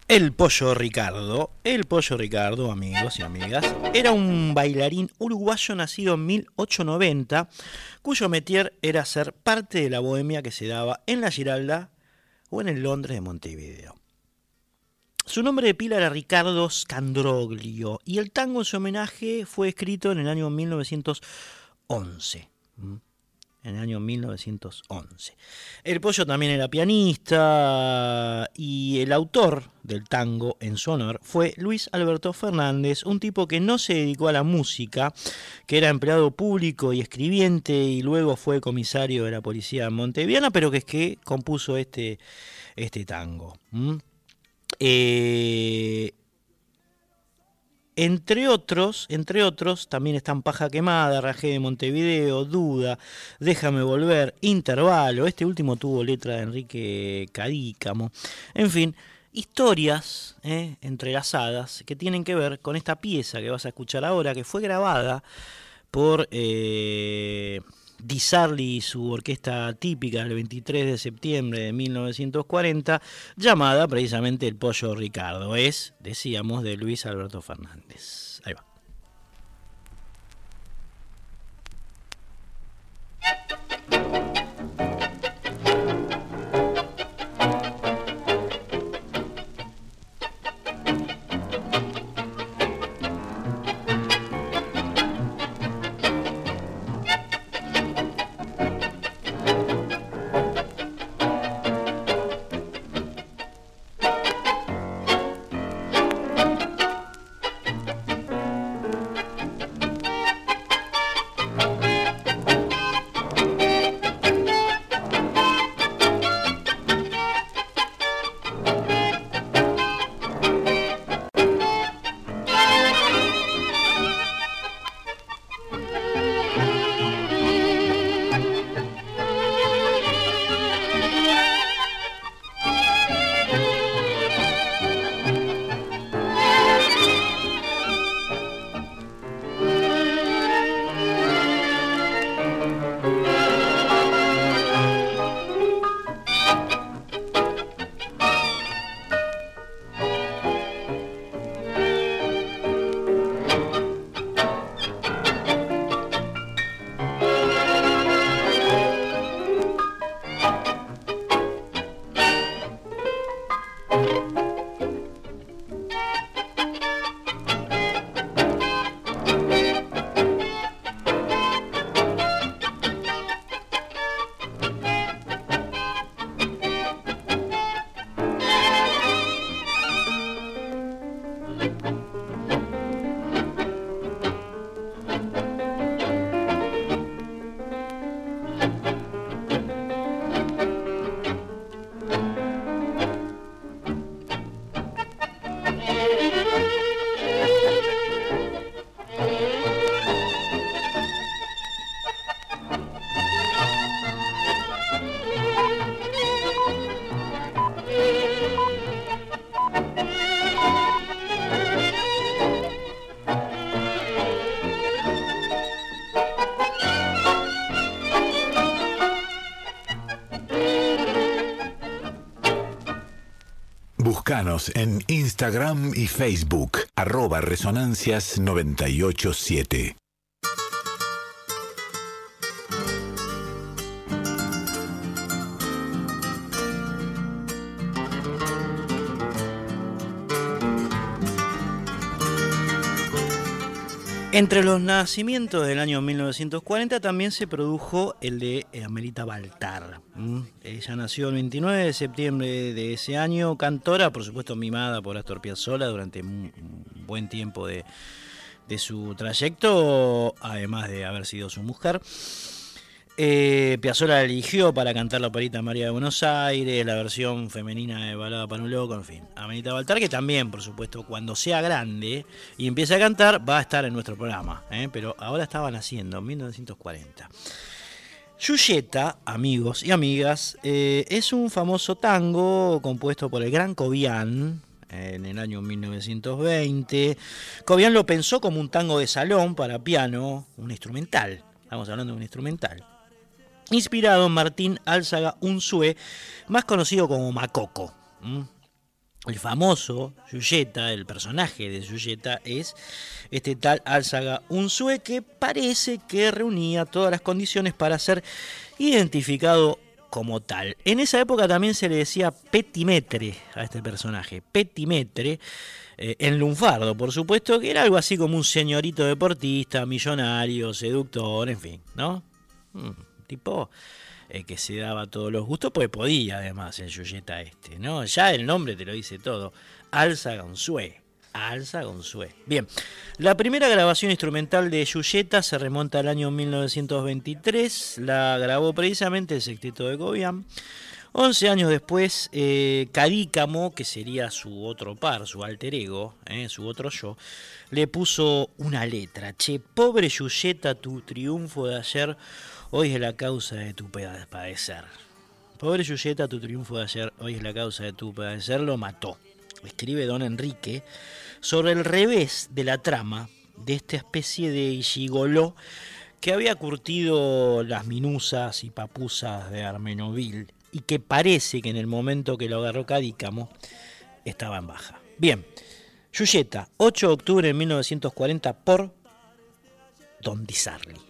El Pollo Ricardo, el Pollo Ricardo, amigos y amigas, era un bailarín uruguayo nacido en 1890, cuyo métier era ser parte de la bohemia que se daba en la Giralda o en el Londres de Montevideo. Su nombre de pila era Ricardo Scandroglio y el tango en su homenaje fue escrito en el año 1911 en el año 1911. El Pollo también era pianista y el autor del tango en su honor fue Luis Alberto Fernández, un tipo que no se dedicó a la música, que era empleado público y escribiente y luego fue comisario de la policía monteviana, pero que es que compuso este, este tango. Entre otros, entre otros, también están Paja Quemada, Rajé de Montevideo, Duda, Déjame Volver, Intervalo, este último tuvo letra de Enrique Cadícamo. En fin, historias eh, entrelazadas que tienen que ver con esta pieza que vas a escuchar ahora, que fue grabada por... Eh, Di Sarli y su orquesta típica el 23 de septiembre de 1940, llamada precisamente El Pollo Ricardo. Es, decíamos, de Luis Alberto Fernández. Ahí va. En Instagram y Facebook, arroba Resonancias 987. Entre los nacimientos del año 1940 también se produjo el de Amelita Baltar. Ella nació el 29 de septiembre de ese año, cantora, por supuesto mimada por Astor Piazzolla durante un buen tiempo de, su trayecto, además de haber sido su mujer. Eh, Piazzolla eligió para cantar la operita María de Buenos Aires, la versión femenina de Balada para un Loco, en fin. Amenita Baltar, que también, por supuesto, cuando sea grande y empiece a cantar, va a estar en nuestro programa. ¿eh? Pero ahora estaban haciendo, en 1940. Yuyeta, amigos y amigas, eh, es un famoso tango compuesto por el gran Cobian en el año 1920. Cobian lo pensó como un tango de salón para piano, un instrumental. Estamos hablando de un instrumental inspirado en Martín Álzaga Unzue, más conocido como Macoco. El famoso Yuyeta, el personaje de Yuyeta, es este tal Alzaga Unzue que parece que reunía todas las condiciones para ser identificado como tal. En esa época también se le decía petimetre a este personaje, petimetre, eh, en lunfardo, por supuesto, que era algo así como un señorito deportista, millonario, seductor, en fin, ¿no? Mm, tipo eh, que se daba todos los gustos, pues podía además el Yuyeta este, ¿no? Ya el nombre te lo dice todo, Alza Gonzue. Alza Gonzue. Bien, la primera grabación instrumental de Yuyeta se remonta al año 1923, la grabó precisamente el sexteto de Gobián. 11 años después, eh, Cadícamo, que sería su otro par, su alter ego, eh, su otro yo, le puso una letra. Che, pobre Yuyeta, tu triunfo de ayer hoy es la causa de tu padecer. Pobre Yuyeta, tu triunfo de ayer, hoy es la causa de tu padecer, lo mató. Escribe don Enrique sobre el revés de la trama de esta especie de gigoló que había curtido las minusas y papusas de Armenoville y que parece que en el momento que lo agarró Cadícamo estaba en baja. Bien, Yuyeta, 8 de octubre de 1940 por Don Di Sarli.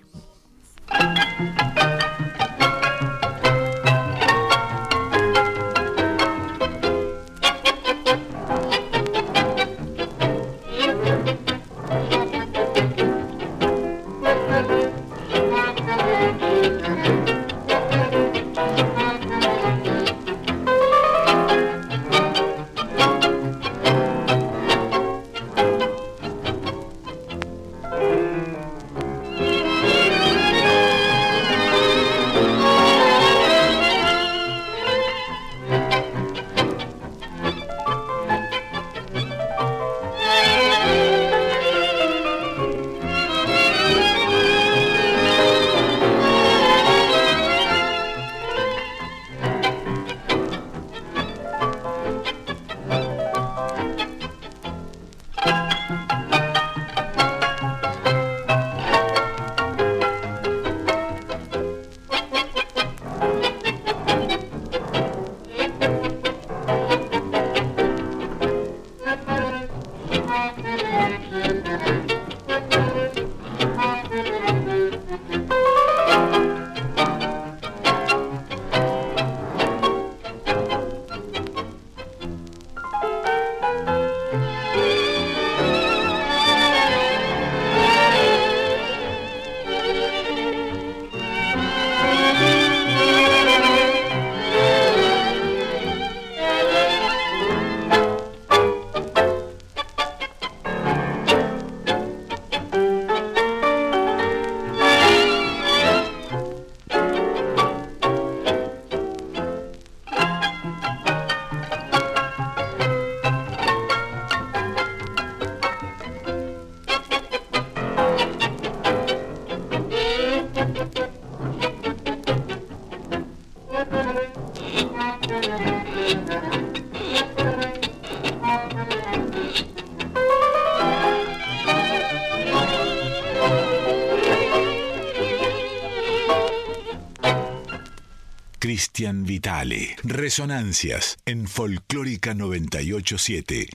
Vitale. Resonancias en Folclórica 987.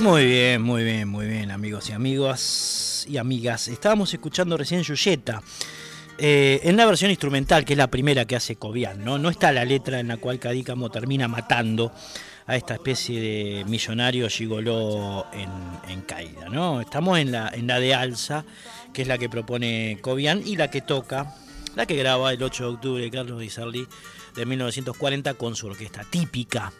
Muy bien, muy bien, muy bien, amigos y amigas y amigas. Estábamos escuchando recién Yuyeta. Eh, en la versión instrumental, que es la primera que hace Cobian, ¿no? No está la letra en la cual Cadícamo termina matando a esta especie de millonario gigoló en, caída, ¿no? Estamos en la, en la de alza, que es la que propone Cobian y la que toca, la que graba el 8 de octubre Carlos Di Sarli de 1940 con su orquesta típica.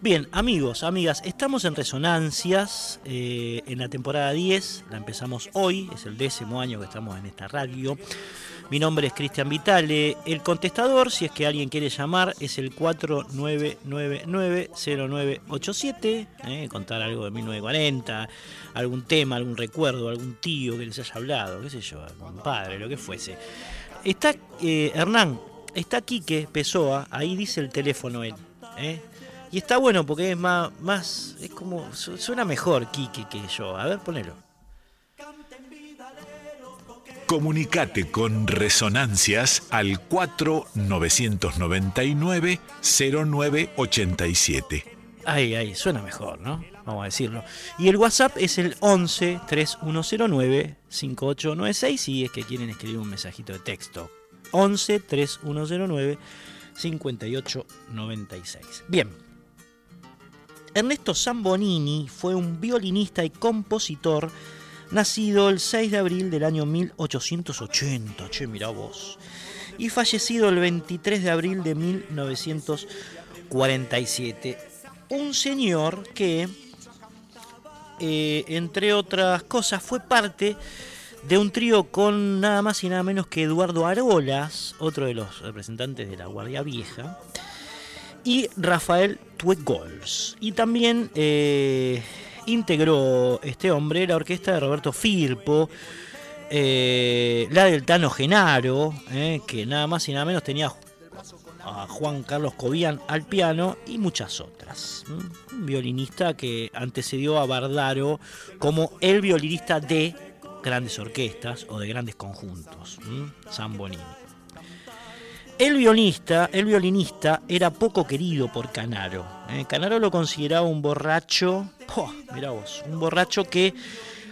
Bien, amigos, amigas, estamos en Resonancias eh, en la temporada 10, la empezamos hoy, es el décimo año que estamos en esta radio. Mi nombre es Cristian Vitale. El contestador, si es que alguien quiere llamar, es el 4999-0987. ¿eh? Contar algo de 1940, algún tema, algún recuerdo, algún tío que les haya hablado, qué sé yo, algún padre, lo que fuese. Está eh, Hernán, está Quique Pessoa, ahí dice el teléfono él. ¿eh? Y está bueno porque es más, más, es como, suena mejor Quique que yo. A ver, ponelo. Comunicate con Resonancias al 4999 0987. Ahí, ahí, suena mejor, ¿no? Vamos a decirlo. Y el WhatsApp es el 11 3109 5896 si es que quieren escribir un mensajito de texto. 11 3109 5896. Bien. Ernesto Zambonini fue un violinista y compositor nacido el 6 de abril del año 1880, che, mirá vos, y fallecido el 23 de abril de 1947. Un señor que, eh, entre otras cosas, fue parte de un trío con nada más y nada menos que Eduardo Arolas, otro de los representantes de la Guardia Vieja, y Rafael Tuegols. Y también eh, integró este hombre la orquesta de Roberto Firpo, eh, la del Tano Genaro, eh, que nada más y nada menos tenía a Juan Carlos Cobian al piano y muchas otras. Un violinista que antecedió a Bardaro como el violinista de grandes orquestas o de grandes conjuntos, San Bonini. El violinista, el violinista era poco querido por Canaro. ¿eh? Canaro lo consideraba un borracho, mira vos, un borracho que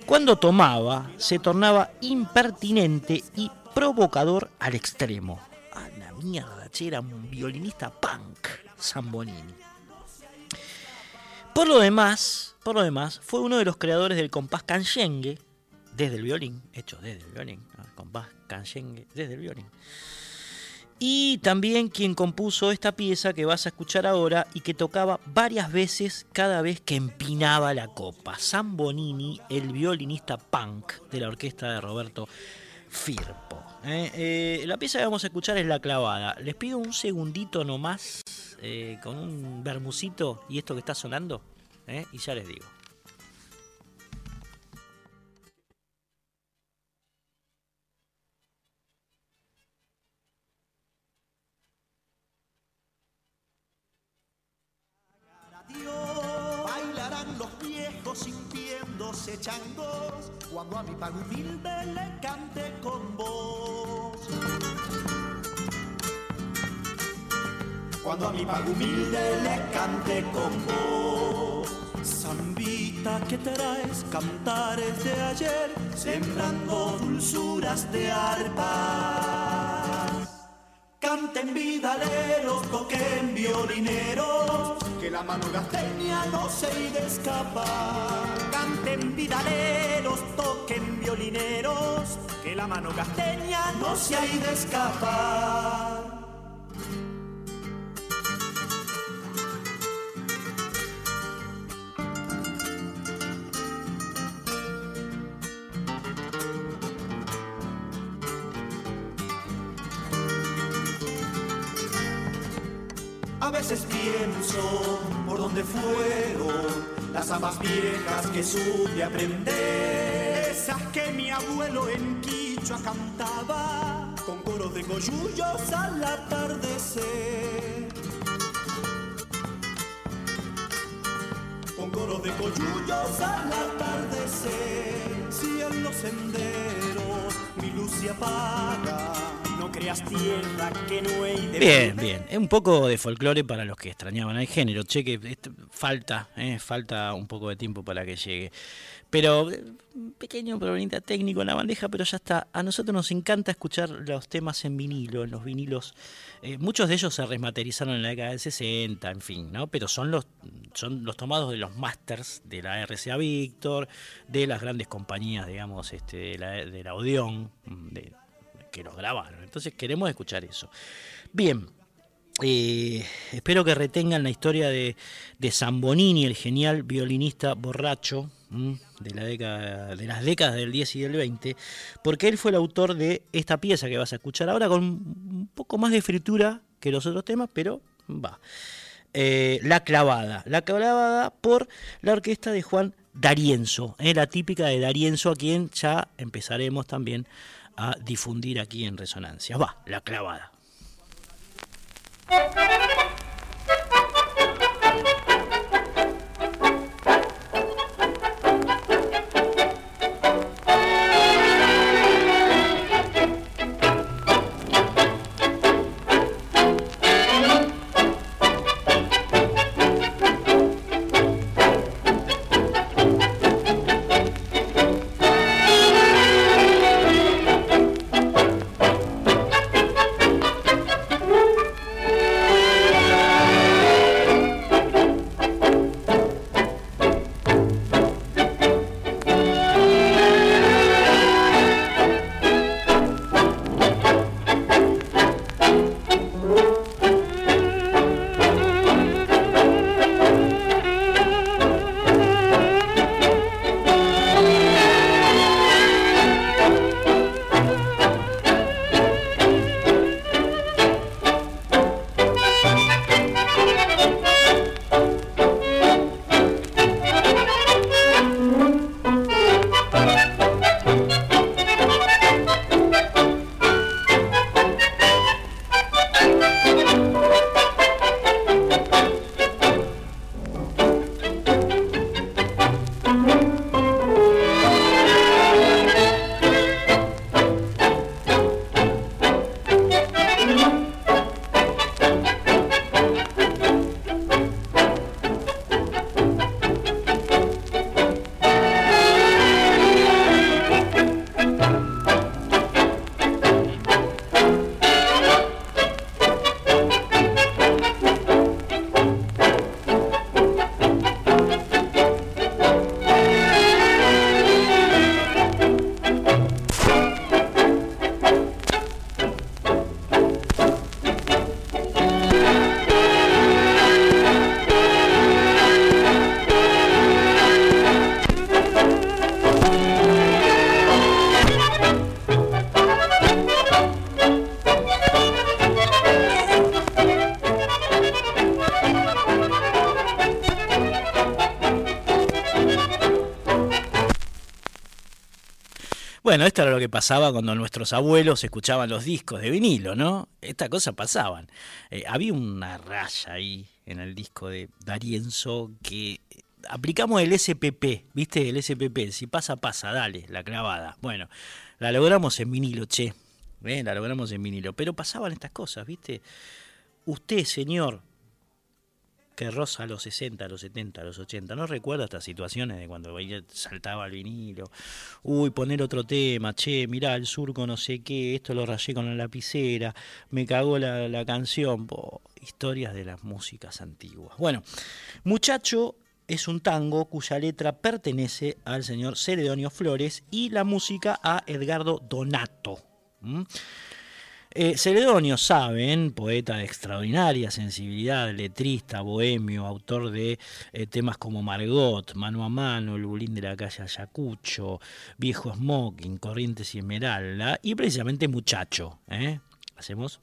cuando tomaba se tornaba impertinente y provocador al extremo. A la mierda, che, era un violinista punk, Zambonini. Por lo demás, por lo demás, fue uno de los creadores del compás canyengue, desde el violín, hecho desde el violín, compás canyengue desde el violín y también quien compuso esta pieza que vas a escuchar ahora y que tocaba varias veces cada vez que empinaba la copa. San Bonini, el violinista punk de la orquesta de Roberto Firpo. ¿eh? Eh, la pieza que vamos a escuchar es La Clavada. Les pido un segundito nomás eh, con un bermucito y esto que está sonando y ya les digo. Cuando a mi pago humilde le cante con vos. Cuando a mi pago humilde le cante con vos. Zambita que traes cantares de ayer, sembrando dulzuras de arpa. Canten vidaleros, toquen violineros, que la mano gasteña no se irá escapar. Canten vidaleros, toquen violineros, que la mano gasteña no se ha ido a escapar. A veces pienso por dónde fueron las amas viejas que supe aprender. Esas que mi abuelo en Quichua cantaba con coros de coyullos al atardecer. Con coros de coyullos al atardecer. Si en los senderos mi luz se apaga no creas tierra que no hay de Bien, bien. Es un poco de folclore para los que extrañaban el género. Che, que falta, eh, falta un poco de tiempo para que llegue. Pero, eh, un pequeño problemita técnico en la bandeja, pero ya está. A nosotros nos encanta escuchar los temas en vinilo, en los vinilos. Eh, muchos de ellos se rematerizaron en la década del 60, en fin, ¿no? Pero son los, son los tomados de los masters de la RCA Victor, de las grandes compañías, digamos, este, de la, de la Odeon, de, que los grabaron. Entonces queremos escuchar eso. Bien, eh, espero que retengan la historia de, de Zambonini, el genial violinista borracho de, la década, de las décadas del 10 y del 20, porque él fue el autor de esta pieza que vas a escuchar ahora con un poco más de fritura que los otros temas, pero va. Eh, la clavada, la clavada por la orquesta de Juan D'Arienzo, eh, la típica de D'Arienzo, a quien ya empezaremos también a difundir aquí en Resonancia. Va, la clavada. Pasaba cuando nuestros abuelos escuchaban los discos de vinilo, ¿no? Estas cosas pasaban. Eh, había una raya ahí en el disco de Darienzo que aplicamos el SPP, ¿viste? El SPP, si pasa, pasa, dale, la clavada. Bueno, la logramos en vinilo, che. ¿eh? La logramos en vinilo. Pero pasaban estas cosas, ¿viste? Usted, señor, que roza a los 60, a los 70, a los 80. ¿No recuerda estas situaciones de cuando saltaba el vinilo? Uy, poner otro tema, che, mirá, el surco no sé qué, esto lo rayé con la lapicera, me cagó la, la canción. Historias de las músicas antiguas. Bueno, Muchacho es un tango cuya letra pertenece al señor Ceredonio Flores y la música a Edgardo Donato. Eh, Celedonio, saben, poeta de extraordinaria sensibilidad, letrista, bohemio, autor de eh, temas como Margot, Mano a Mano, El Bulín de la calle Ayacucho, Viejo Smoking, Corrientes y Esmeralda, y precisamente Muchacho. ¿eh? Hacemos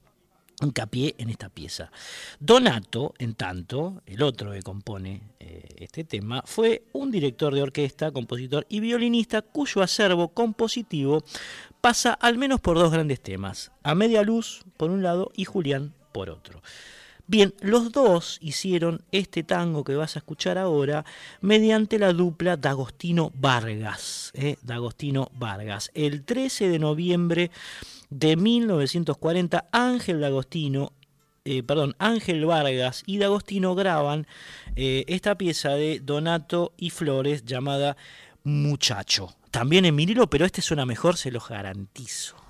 hincapié en esta pieza. Donato, en tanto, el otro que compone eh, este tema, fue un director de orquesta, compositor y violinista cuyo acervo compositivo pasa al menos por dos grandes temas, A Media Luz por un lado y Julián por otro. Bien, los dos hicieron este tango que vas a escuchar ahora mediante la dupla D'Agostino Vargas. ¿eh? D'Agostino Vargas. El 13 de noviembre de 1940, Ángel D'Agostino eh, perdón, Ángel Vargas y D'Agostino graban eh, esta pieza de Donato y Flores llamada Muchacho. También en vinilo, pero este suena mejor, se los garantizo.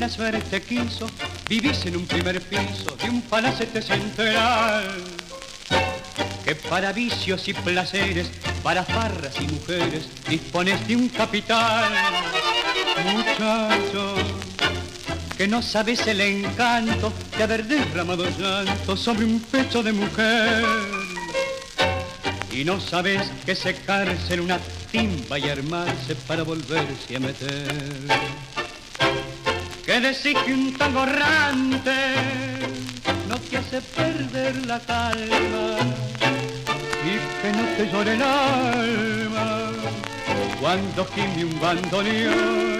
La suerte quiso, vivís en un primer piso de un palacete central. Que para vicios y placeres, para farras y mujeres, dispones de un capital. Muchacho, que no sabes el encanto de haber derramado llanto sobre un pecho de mujer. Y no sabes que secarse en una timba y armarse para volverse a meter. Que decís que un tango errante no te hace perder la calma y que no te llore el alma cuando gime un bandoneón.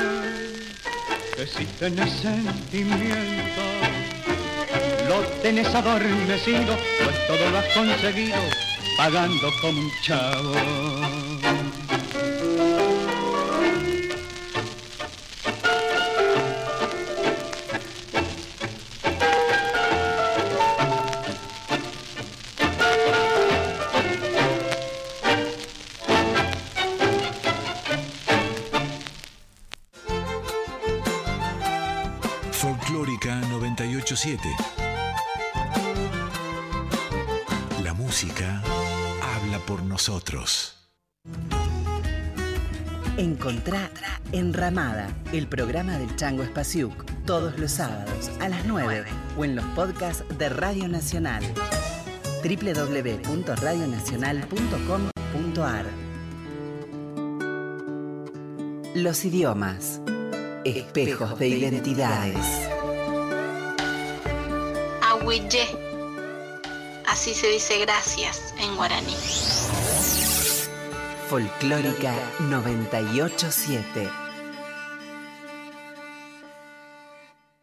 Que si tenés sentimiento, lo tenés adormecido, pues todo lo has conseguido pagando como un chavo. El programa del Chango Espasiuk, todos los sábados a las 9 o en los podcasts de Radio Nacional. www.radionacional.com.ar Los idiomas, espejos de identidades. Huille. Así se dice gracias en guaraní. Folclórica 987.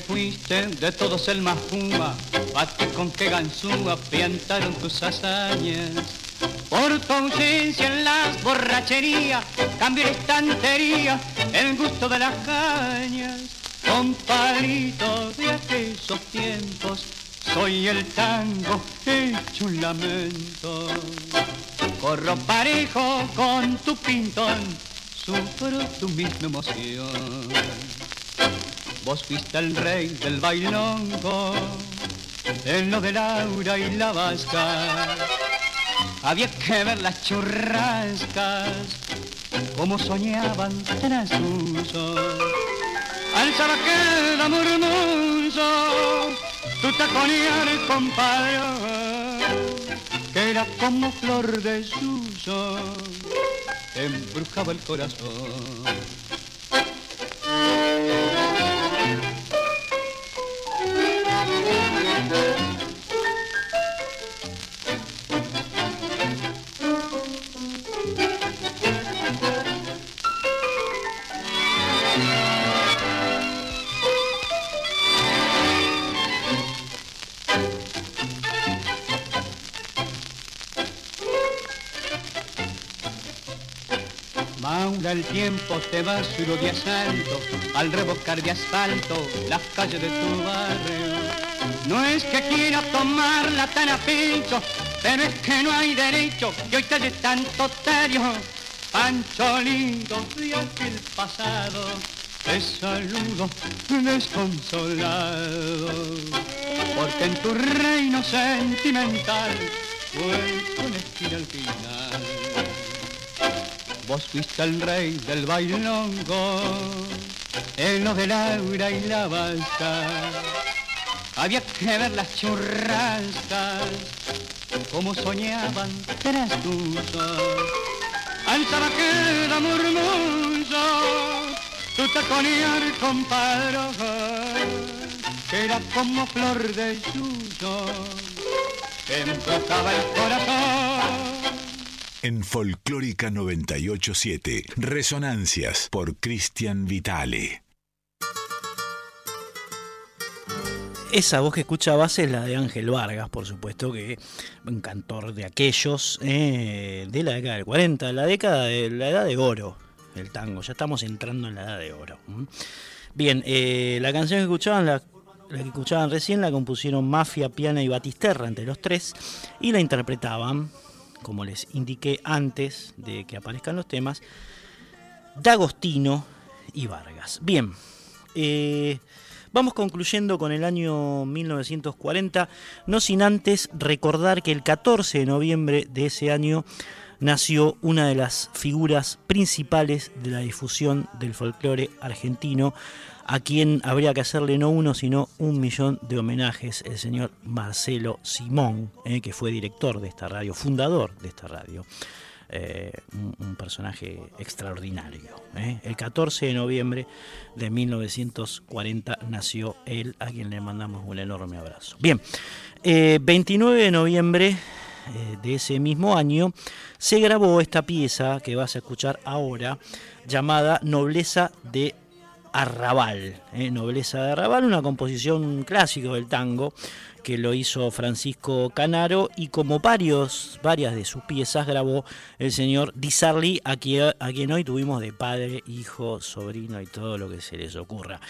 Fuiste de todos el más puma, bate con que ganzúa piantaron tus hazañas. Por tu ausencia en las borracherías, cambio la estantería, el gusto de las cañas. Compadrito de aquellos tiempos, soy el tango hecho un lamento. Corro parejo con tu pintón, sufro tu misma emoción. Vos fuiste el rey del bailongo, en lo de Laura y la vasca. Había que ver las churrascas, como soñaban tras uso. Al sabaqueda murmullo, tu taconear, compadre, que era como flor de suyo, te embrujaba el corazón. El tiempo te va solo de asalto al revocar de asfalto las calles de tu barrio. No es que quiera tomarla tan a pecho, pero es que no hay derecho que hoy te de tanto tario. Pancho lindo de aquel pasado, te saludo desconsolado, porque en tu reino sentimental fue con esquina al final. Vos fuiste el rey del bailongo, en lo de Laura y la vasca. Había que ver las churrascas, como soñaban tras tus Al tabaquera murmullo, tu taconear, compadre, que era como flor de suyo, que embrujaba el corazón. En Folclórica 987, Resonancias por Cristian Vitale. Esa voz que escuchabas es la de Ángel Vargas, por supuesto, que un cantor de aquellos eh, de la década del 40, la década de la edad de oro, el tango. Ya estamos entrando en la edad de oro. Bien, eh, la canción que escuchaban, la que escuchaban recién, la compusieron Mafia, Piana y Batisterra entre los tres y la interpretaban, como les indiqué antes de que aparezcan los temas, D'Agostino y Vargas. Bien, eh, vamos concluyendo con el año 1940, no sin antes recordar que el 14 de noviembre de ese año nació una de las figuras principales de la difusión del folclore argentino, a quien habría que hacerle no uno, sino un millón de homenajes, el señor Marcelo Simón, eh, que fue director de esta radio, fundador de esta radio. Eh, un, personaje extraordinario. ¿eh? El 14 de noviembre de 1940 nació él, a quien le mandamos un enorme abrazo. Bien, eh, 29 de noviembre de ese mismo año se grabó esta pieza que vas a escuchar ahora, llamada Nobleza de Arrabal. ¿eh? Nobleza de Arrabal, una composición clásica del tango que lo hizo Francisco Canaro y como varios, varias de sus piezas grabó el señor Di Sarli, a quien, hoy tuvimos de padre, hijo, sobrino y todo lo que se les ocurra.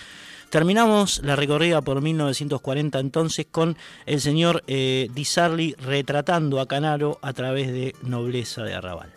Terminamos la recorrida por 1940 entonces con el señor eh, Di Sarli retratando a Canaro a través de Nobleza de Arrabal.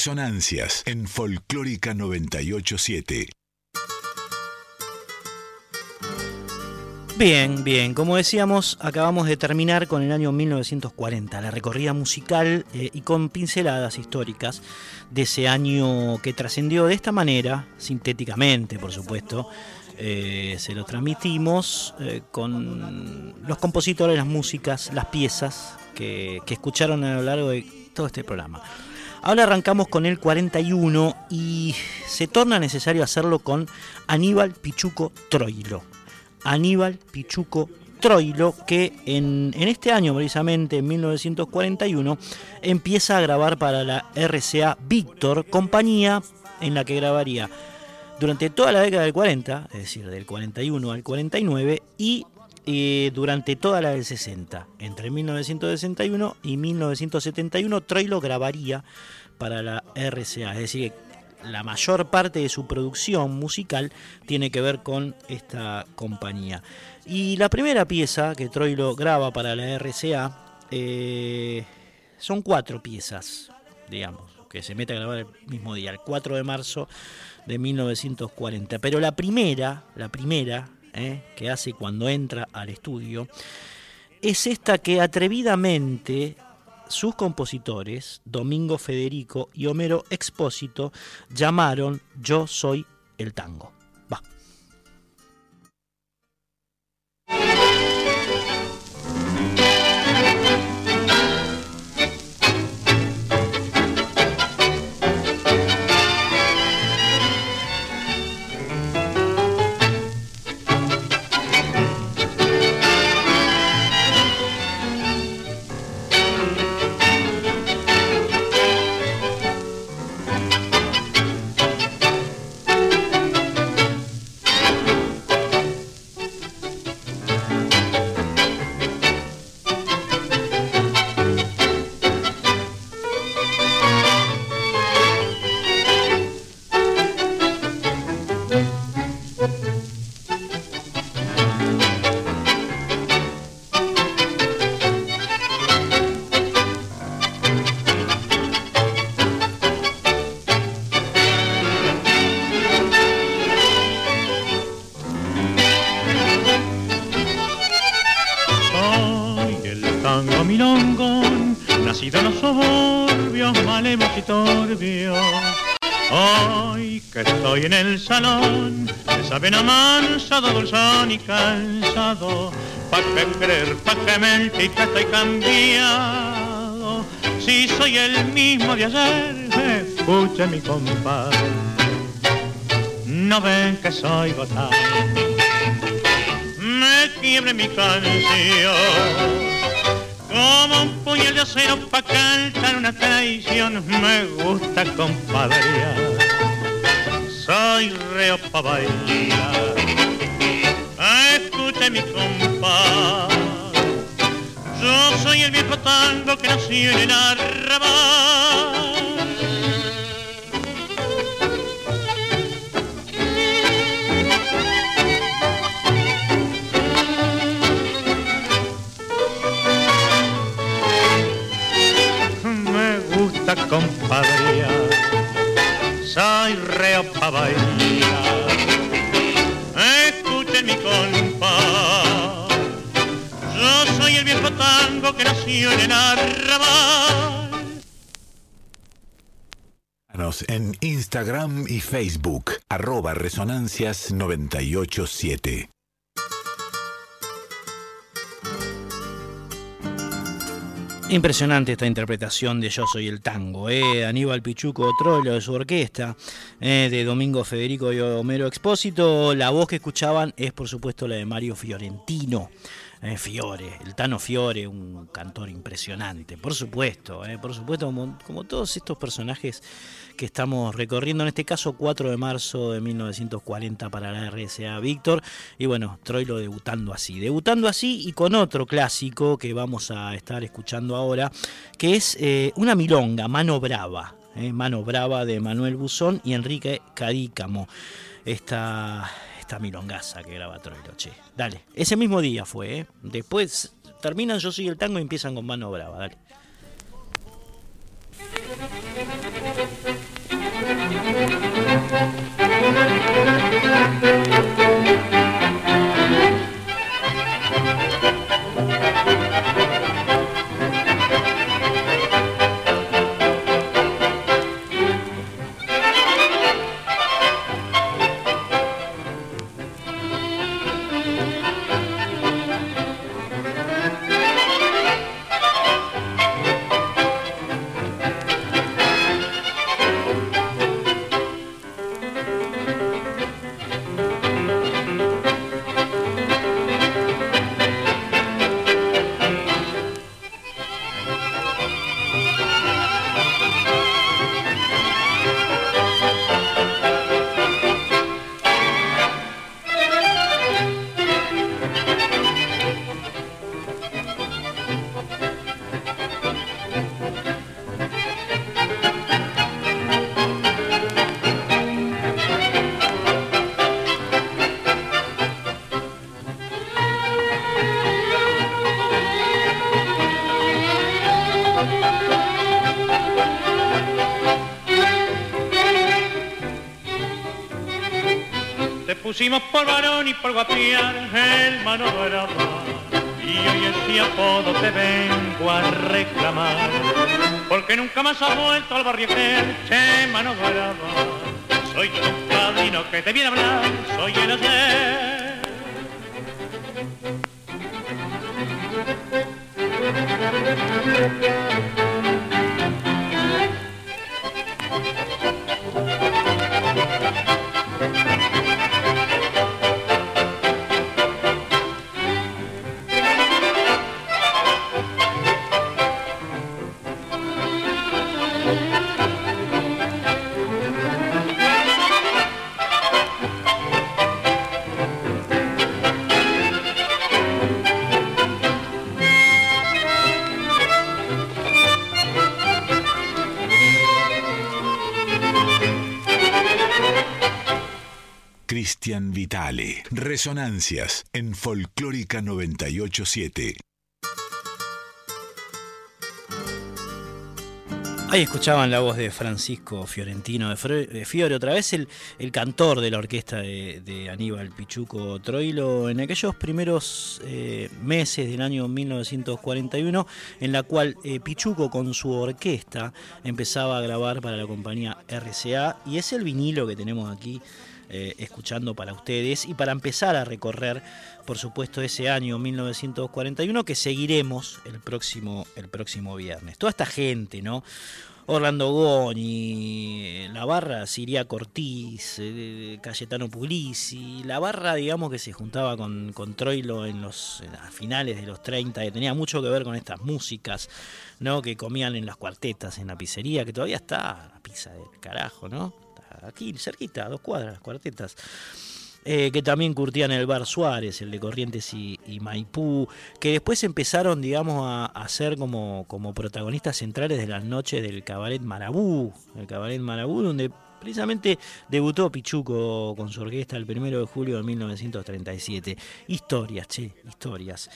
Resonancias en Folclórica 987. Bien, bien, como decíamos, acabamos de terminar con el año 1940, la recorrida musical eh, y con pinceladas históricas de ese año que trascendió de esta manera, sintéticamente, por supuesto. Eh, se lo transmitimos eh, con los compositores, las músicas, las piezas que, que escucharon a lo largo de todo este programa. Ahora arrancamos con el 41 y se torna necesario hacerlo con Aníbal Pichuco Troilo. Aníbal Pichuco Troilo, que en, este año, precisamente en 1941, empieza a grabar para la RCA Víctor, compañía en la que grabaría durante toda la década del 40, es decir, del 41 al 49, y durante toda la del 60. Entre 1961 y 1971, Troilo grabaría para la RCA, es decir, la mayor parte de su producción musical tiene que ver con esta compañía. Y la primera pieza que Troilo graba para la RCA eh, son cuatro piezas, digamos, que se mete a grabar el mismo día, el 4 de marzo de 1940. Pero la primera, la primera eh, que hace cuando entra al estudio, es esta que atrevidamente sus compositores, Domingo Federico y Homero Expósito, llamaron Yo soy el tango. Va. Dulzón y cansado, pa' que creer, pa' que mentir que estoy cambiado. Si soy el mismo de ayer, escuche mi compás. No ven que soy botán, me quiebre mi canción. Como un puñal de acero pa' cantar una traición, me gusta compadrear soy reo pa' bailar. Escuche mi compás, yo soy el viejo tango que nació en el arrabal. Tango que nació en el arrabal. En Instagram y Facebook, arroba resonancias 987. Impresionante esta interpretación de Yo Soy el Tango, eh, Aníbal Pichuco Troilo de su orquesta, eh, de Domingo Federico y Homero Expósito. La voz que escuchaban es, por supuesto, la de Mario Fiorentino. Eh, Fiore, el Tano Fiore, un cantor impresionante, por supuesto, eh, por supuesto, como, todos estos personajes que estamos recorriendo, en este caso 4 de marzo de 1940 para la RSA Víctor, y bueno, Troilo debutando así, debutando así y con otro clásico que vamos a estar escuchando ahora, que es eh, una milonga, Mano Brava, Mano Brava de Manuel Buzón y Enrique Cadícamo. Esta, esta milongaza que graba Troilo, che. Dale, ese mismo día fue, ¿eh? Después terminan Yo soy el tango y empiezan con Mano Brava, dale. Por varón y por guapiar el mano brava. Y hoy ese apodo te vengo a reclamar. Porque nunca más has vuelto al barrio que che mano brava. Soy tu padrino que te viene a hablar, soy el ayer. Resonancias en Folclórica 987. Ahí escuchaban la voz de Francisco Fiorentino de, Fiore, otra vez el, el cantor de la orquesta de, de Aníbal Pichuco Troilo en aquellos primeros eh, meses del año 1941, en la cual eh, Pichuco con su orquesta empezaba a grabar para la compañía RCA y es el vinilo que tenemos aquí eh, escuchando para ustedes y para empezar a recorrer, por supuesto, ese año 1941 que seguiremos el próximo, el próximo viernes. Toda esta gente, ¿no? Orlando Goni, la barra Siria Cortiz, eh, Cayetano Puglisi, la barra, digamos, que se juntaba con, con Troilo en los en finales de los 30, que tenía mucho que ver con estas músicas, ¿no? Que comían en las cuartetas, en la pizzería, que todavía está, la pizza del carajo, ¿no? Aquí, cerquita, dos cuadras, cuartetas. Eh, que también curtían el bar Suárez, el de Corrientes y, y Maipú, que después empezaron, digamos, a, a ser como, como protagonistas centrales de las noches del Cabaret Marabú, el Cabaret Marabú, donde precisamente debutó Pichuco con su orquesta el primero de julio de 1937. Historias, che, historias.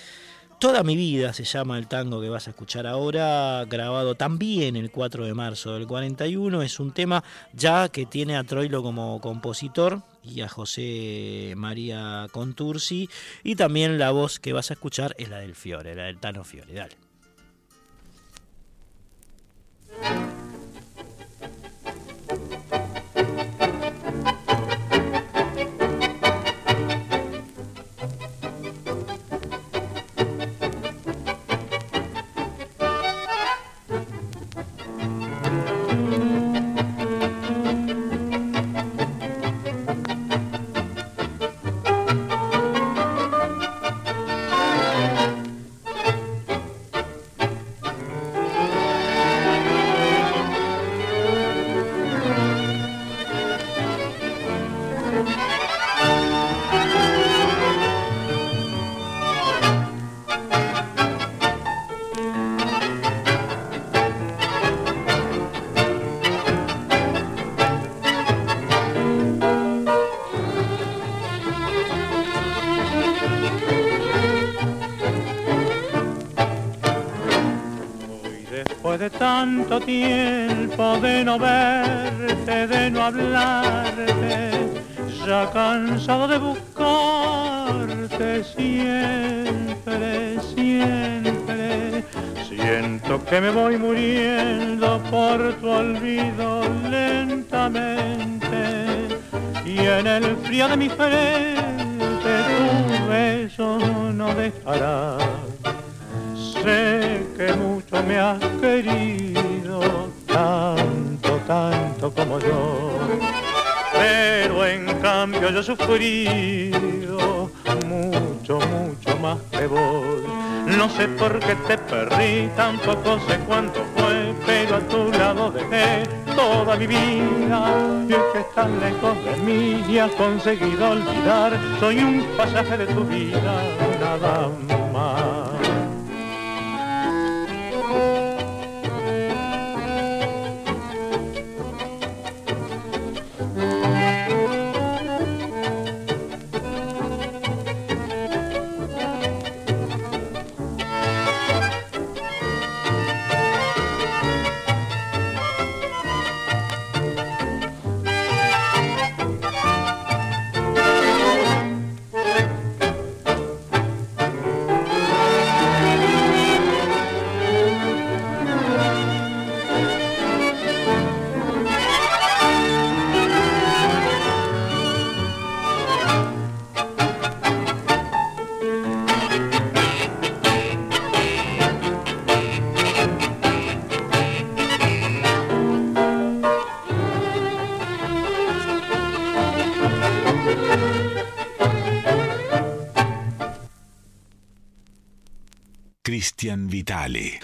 Toda mi vida se llama el tango que vas a escuchar ahora, grabado también el 4 de marzo del 41. Es un tema ya que tiene a Troilo como compositor y a José María Contursi. Y también la voz que vas a escuchar es la del Fiore, la del Tano Fiore. Dale. De no verte, de no hablarte, ya cansado de buscarte siempre, siempre, siento que me voy muriendo por tu olvido lentamente y en el frío de mi frente tu beso no dejará. Sé que mucho me has querido, yo he sufrido mucho, mucho más que vos. No sé por qué te perdí, tampoco sé cuánto fue, pero a tu lado dejé toda mi vida. Y es que estás lejos de mí y has conseguido olvidar, soy un pasaje de tu vida, nada más.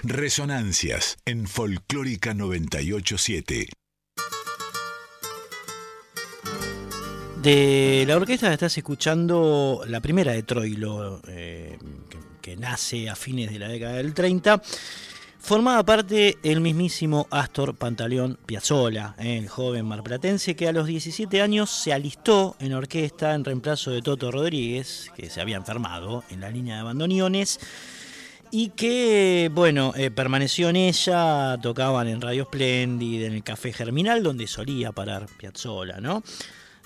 Resonancias en Folclórica 987. De la orquesta que estás escuchando, la primera de Troilo, eh, que, que, nace a fines de la década del 30, formaba parte el mismísimo Astor Pantaleón Piazzolla, eh, el joven marplatense que a los 17 años se alistó en orquesta en reemplazo de Toto Rodríguez, que se había enfermado en la línea de bandoneones y que, bueno, eh, permaneció en ella, tocaban en Radio Splendid, en el Café Germinal, donde solía parar Piazzolla, ¿no?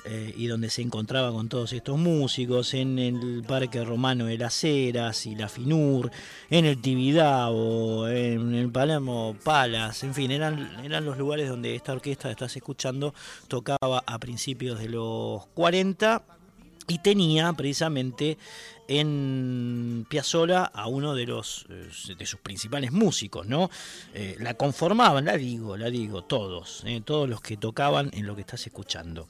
Eh, y donde se encontraba con todos estos músicos, en el Parque Romano de las Heras y la Finur, en el Tibidabo, en el Palermo Palace, en fin, eran, eran los lugares donde esta orquesta que estás escuchando tocaba a principios de los 40 y tenía precisamente en Piazzolla a uno de los eh, de sus principales músicos, ¿no? Eh, la conformaban, la digo, la digo, todos, eh, todos los que tocaban en lo que estás escuchando.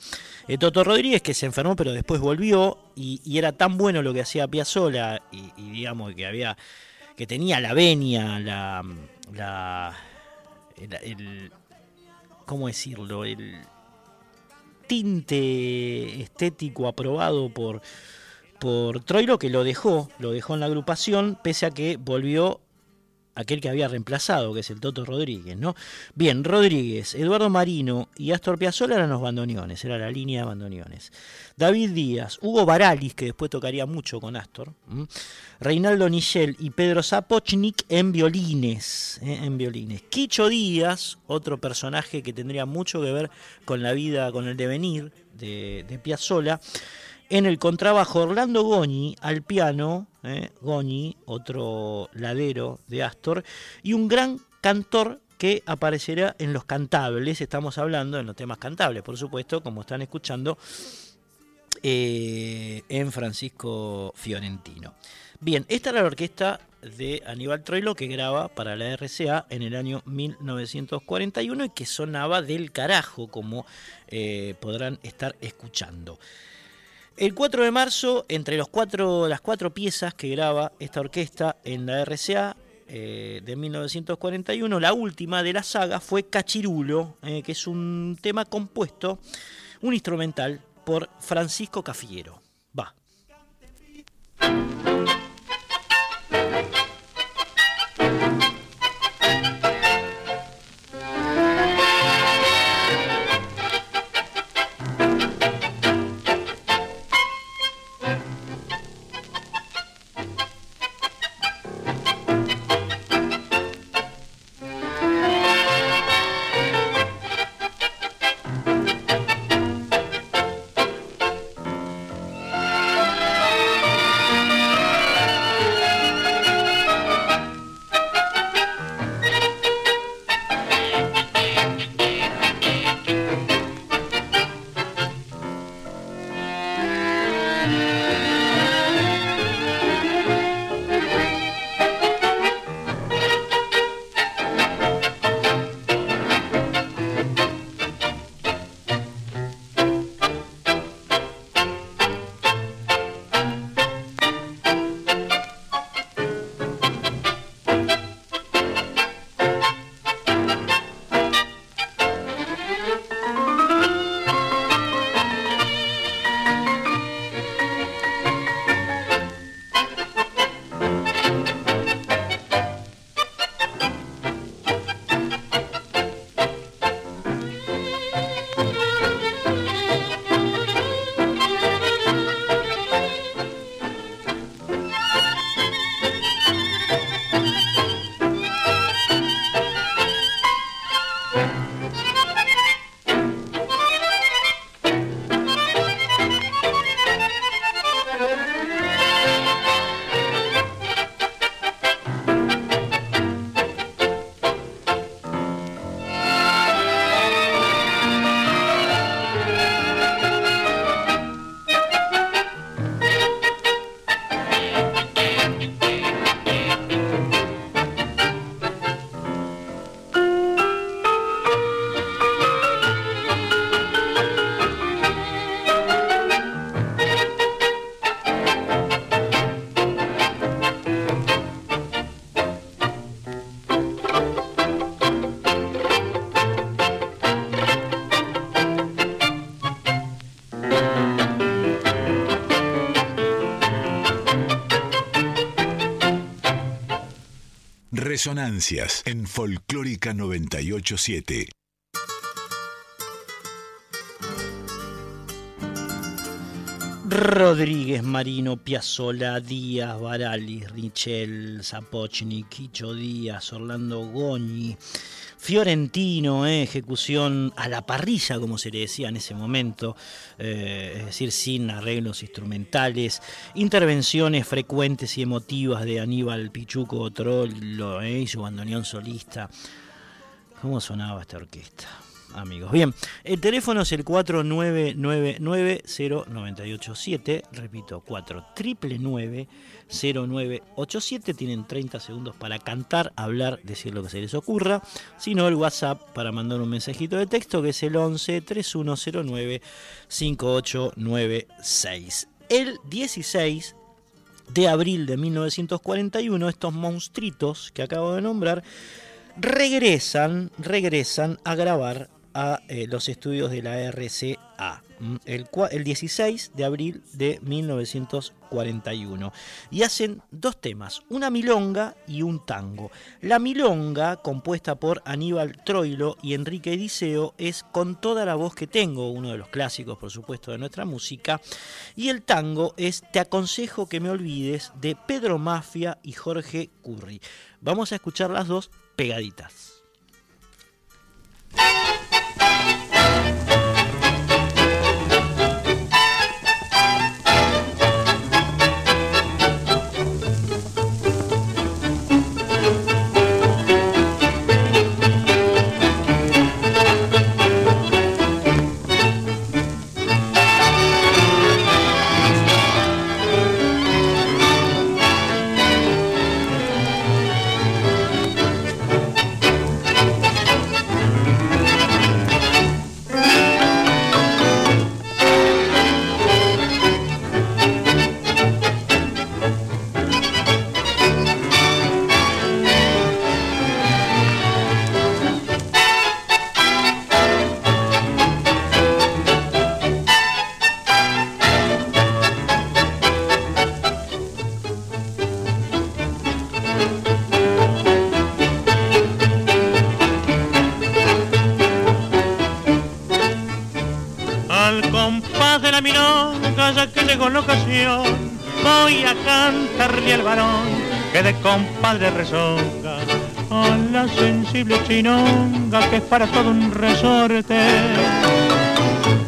Toto Rodríguez que se enfermó pero después volvió y, era tan bueno lo que hacía Piazzolla y, digamos que había que tenía la venia, la, la el ¿cómo decirlo? el tinte estético aprobado por por Troilo que lo dejó, lo dejó en la agrupación, pese a que volvió aquel que había reemplazado, que es el Toto Rodríguez, ¿no? Bien, Rodríguez, Eduardo Marino y Astor Piazzolla eran los bandoneones, era la línea de bandoneones. David Díaz, Hugo Baralis, que después tocaría mucho con Astor, Reinaldo Nichel y Pedro Zapochnik en violines, ¿eh? en violines. Quicho Díaz, otro personaje que tendría mucho que ver con la vida, con el devenir de, de Piazzolla, en el contrabajo, Orlando Goñi al piano, eh, Goñi, otro ladero de Astor, y un gran cantor que aparecerá en los cantables, estamos hablando en los temas cantables, por supuesto, como están escuchando, eh, en Francisco Fiorentino. Bien, esta era la orquesta de Aníbal Troilo que graba para la RCA en el año 1941 y que sonaba del carajo, como eh, podrán estar escuchando. El 4 de marzo, entre las cuatro piezas que graba esta orquesta en la RCA eh, de 1941, la última de la saga fue Cachirulo, eh, que es un tema compuesto, un instrumental, por Francisco Cafiero. Va. Resonancias en Folclórica 987. Rodríguez, Marino, Piazzola, Díaz, Barali, Richel, Zapochnik, Quicho Díaz, Orlando Goñi, Fiorentino, eh, ejecución a la parrilla, como se le decía en ese momento, eh, es decir, sin arreglos instrumentales, intervenciones frecuentes y emotivas de Aníbal Pichuco Trollo eh, y su bandoneón solista. ¿Cómo sonaba esta orquesta? Amigos. Bien, el teléfono es el 4999-0987, repito, 4999-0987, tienen 30 segundos para cantar, hablar, decir lo que se les ocurra, si no el WhatsApp para mandar un mensajito de texto que es el 11 3109 5896. El 16 de abril de 1941, estos monstruitos que acabo de nombrar regresan, regresan a grabar a eh, los estudios de la RCA el, el, 16 de abril de 1941 y hacen dos temas, una milonga y un tango. La milonga, compuesta por Aníbal Troilo y Enrique Ediseo, es Con toda la voz que tengo, uno de los clásicos por supuesto de nuestra música, y el tango es Te aconsejo que me olvides de Pedro Mafia y Jorge Curry. Vamos a escuchar las dos pegaditas. Chinonga que es para todo un resorte.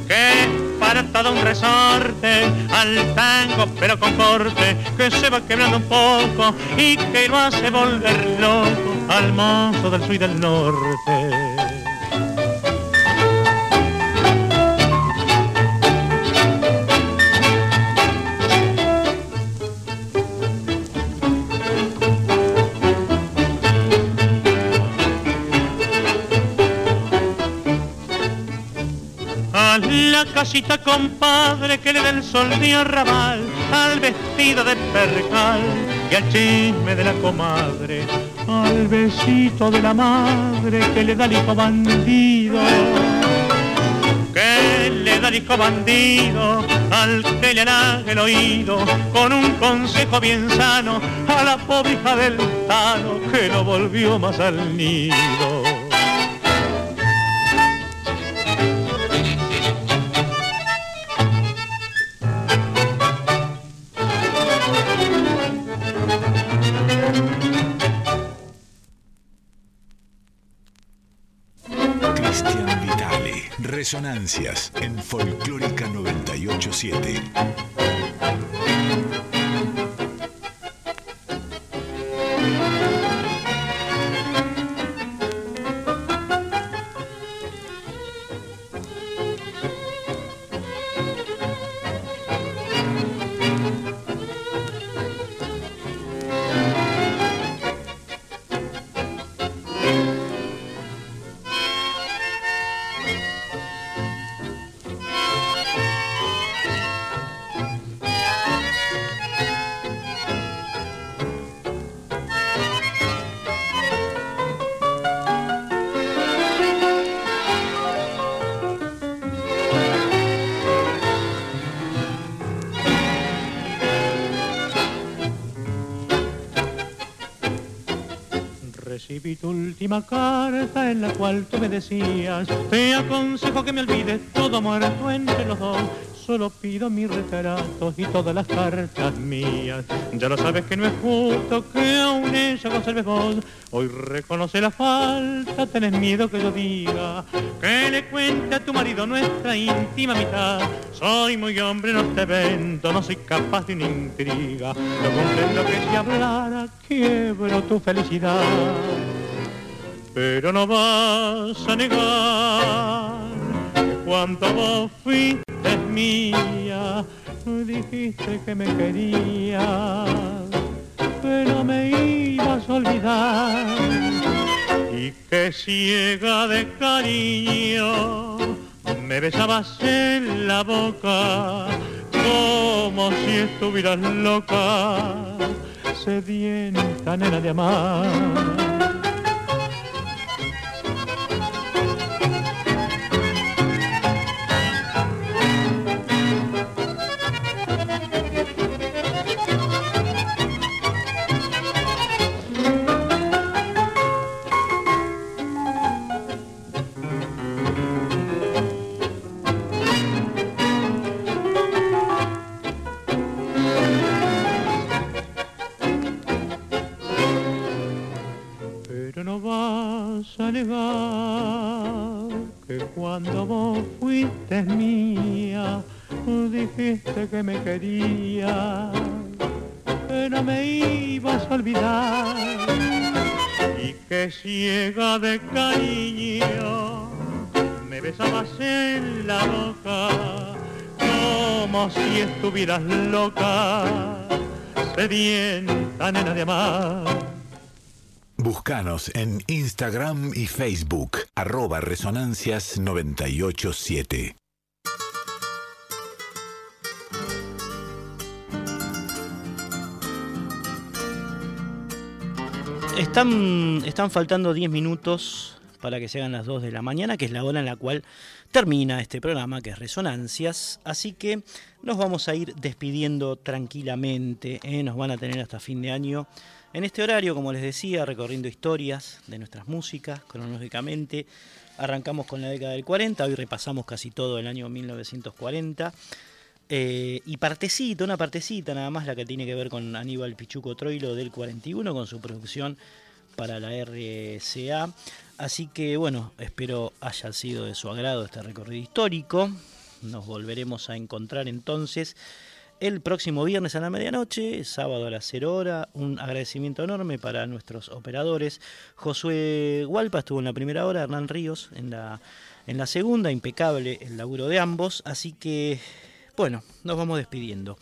Que para todo un resorte al tango pero con corte que se va quebrando un poco y que lo hace volver loco al mozo del sur y del norte casita compadre que le dé el sol de arrabal al vestido de percal y al chisme de la comadre, al besito de la madre que le da el hijo bandido. Que le da el hijo bandido al que le halaga el oído con un consejo bien sano a la pobre hija del tano que no volvió más al nido. En Folclórica 987. Recibí tu última carta en la cual tú me decías, te aconsejo que me olvides todo muerto entre los dos solo pido mi retrato y todas las cartas mías. Ya lo sabes que no es justo que aún ella conserves vos. Hoy reconoce la falta, tenés miedo que yo diga que le cuente a tu marido nuestra íntima mitad. Soy muy hombre, no te vendo, no soy capaz de una intriga. No comprendo que si hablara quiebro tu felicidad. Pero no vas a negar cuando vos fuiste mía, dijiste que me querías, pero me ibas a olvidar y que ciega de cariño me besabas en la boca como si estuvieras loca, sedienta nena de amar. Que cuando vos fuiste mía, dijiste que me querías, que no me ibas a olvidar. Y que ciega de cariño me besabas en la boca como si estuvieras loca, sedienta nena de amar Búscanos en Instagram y Facebook, arroba resonancias987. Están, están faltando 10 minutos para que se hagan las 2 de la mañana, que es la hora en la cual termina este programa, que es Resonancias. Así que nos vamos a ir despidiendo tranquilamente. ¿eh? Nos van a tener hasta fin de año en este horario, como les decía, recorriendo historias de nuestras músicas cronológicamente, arrancamos con la década del 40, hoy repasamos casi todo el año 1940. Eh, y partecita, una partecita nada más, la que tiene que ver con Aníbal Pichuco Troilo del 41, con su producción para la RCA. Así que bueno, espero haya sido de su agrado este recorrido histórico. Nos volveremos a encontrar entonces el próximo viernes a la medianoche, sábado a las 0 horas. Un agradecimiento enorme para nuestros operadores. Josué Hualpa estuvo en la primera hora, Hernán Ríos en la, en la segunda, impecable el laburo de ambos. Así que, bueno, nos vamos despidiendo.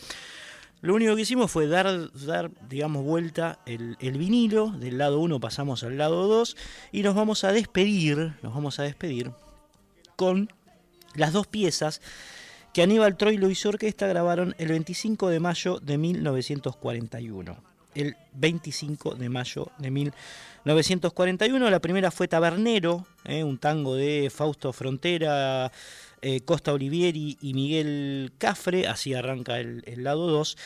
Lo único que hicimos fue dar, dar digamos, vuelta el, el vinilo. Del lado 1 pasamos al lado 2 y nos vamos a despedir, nos vamos a despedir con las dos piezas que Aníbal Troilo y su orquesta grabaron el 25 de mayo de 1941. El 25 de mayo de 1941, la primera fue Tabernero, eh, un tango de Fausto Frontera, eh, Costa Olivieri y Miguel Cafre, así arranca el, lado 2.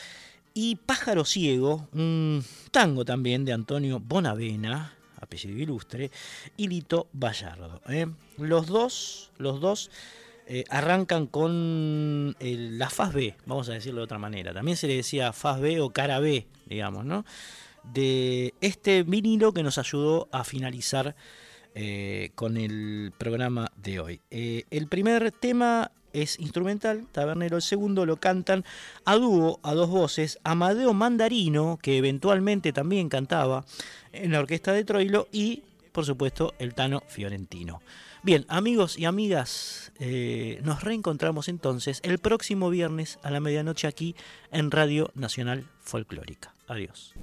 Y Pájaro Ciego, un tango también de Antonio Bonavena, apellido ilustre, y Lito Vallardo. Eh. Los dos, los dos eh, arrancan con la faz B, vamos a decirlo de otra manera. También se le decía faz B o cara B, digamos, ¿no? De este vinilo que nos ayudó a finalizar eh, con el programa de hoy. Eh, el primer tema es instrumental, Tabernero. El segundo lo cantan a dúo, a dos voces, Amadeo Mandarino, que eventualmente también cantaba en la orquesta de Troilo, y por supuesto el Tano Fiorentino. Bien, amigos y amigas, eh, nos reencontramos entonces el próximo viernes a la medianoche aquí en Radio Nacional Folclórica. Adiós.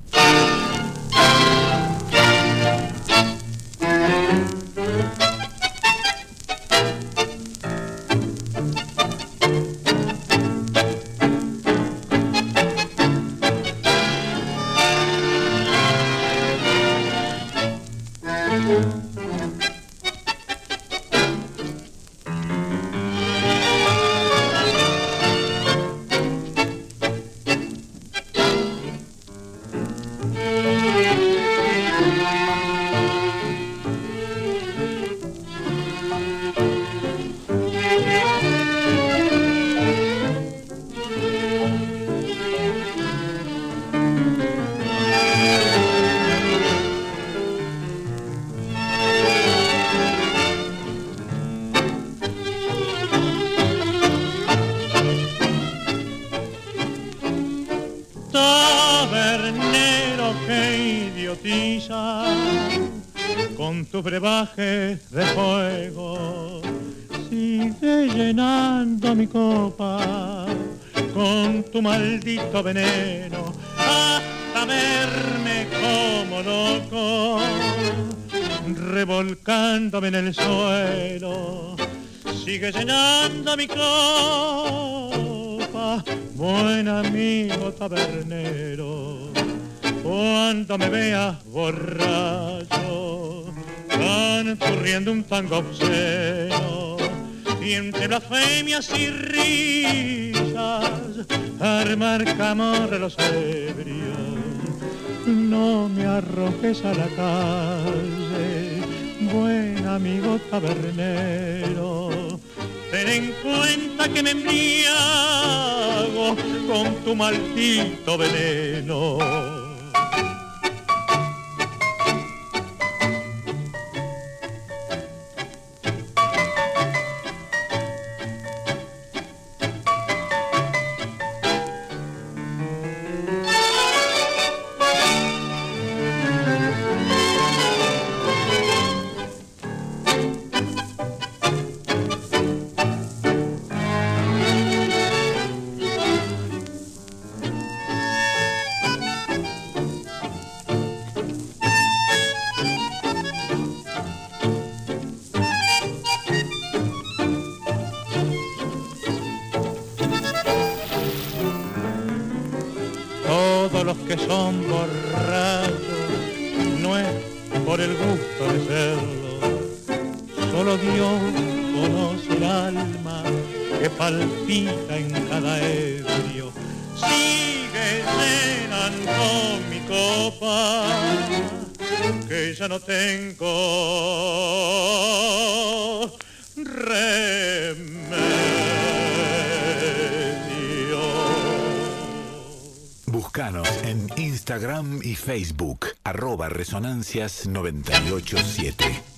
Mi copa, buen amigo tabernero. Cuando me veas borracho, canturriendo un tango obsceno, y entre blasfemias y risas, armar camorra los ebrios. No me arrojes a la calle, buen amigo tabernero. Que me embriago con tu maldito veneno. los que son borrachos, no es por el gusto de serlo, solo Dios conoce el alma que palpita en cada ebrio. Sigue con mi copa, que ya no tengo Instagram y Facebook, arroba resonancias987.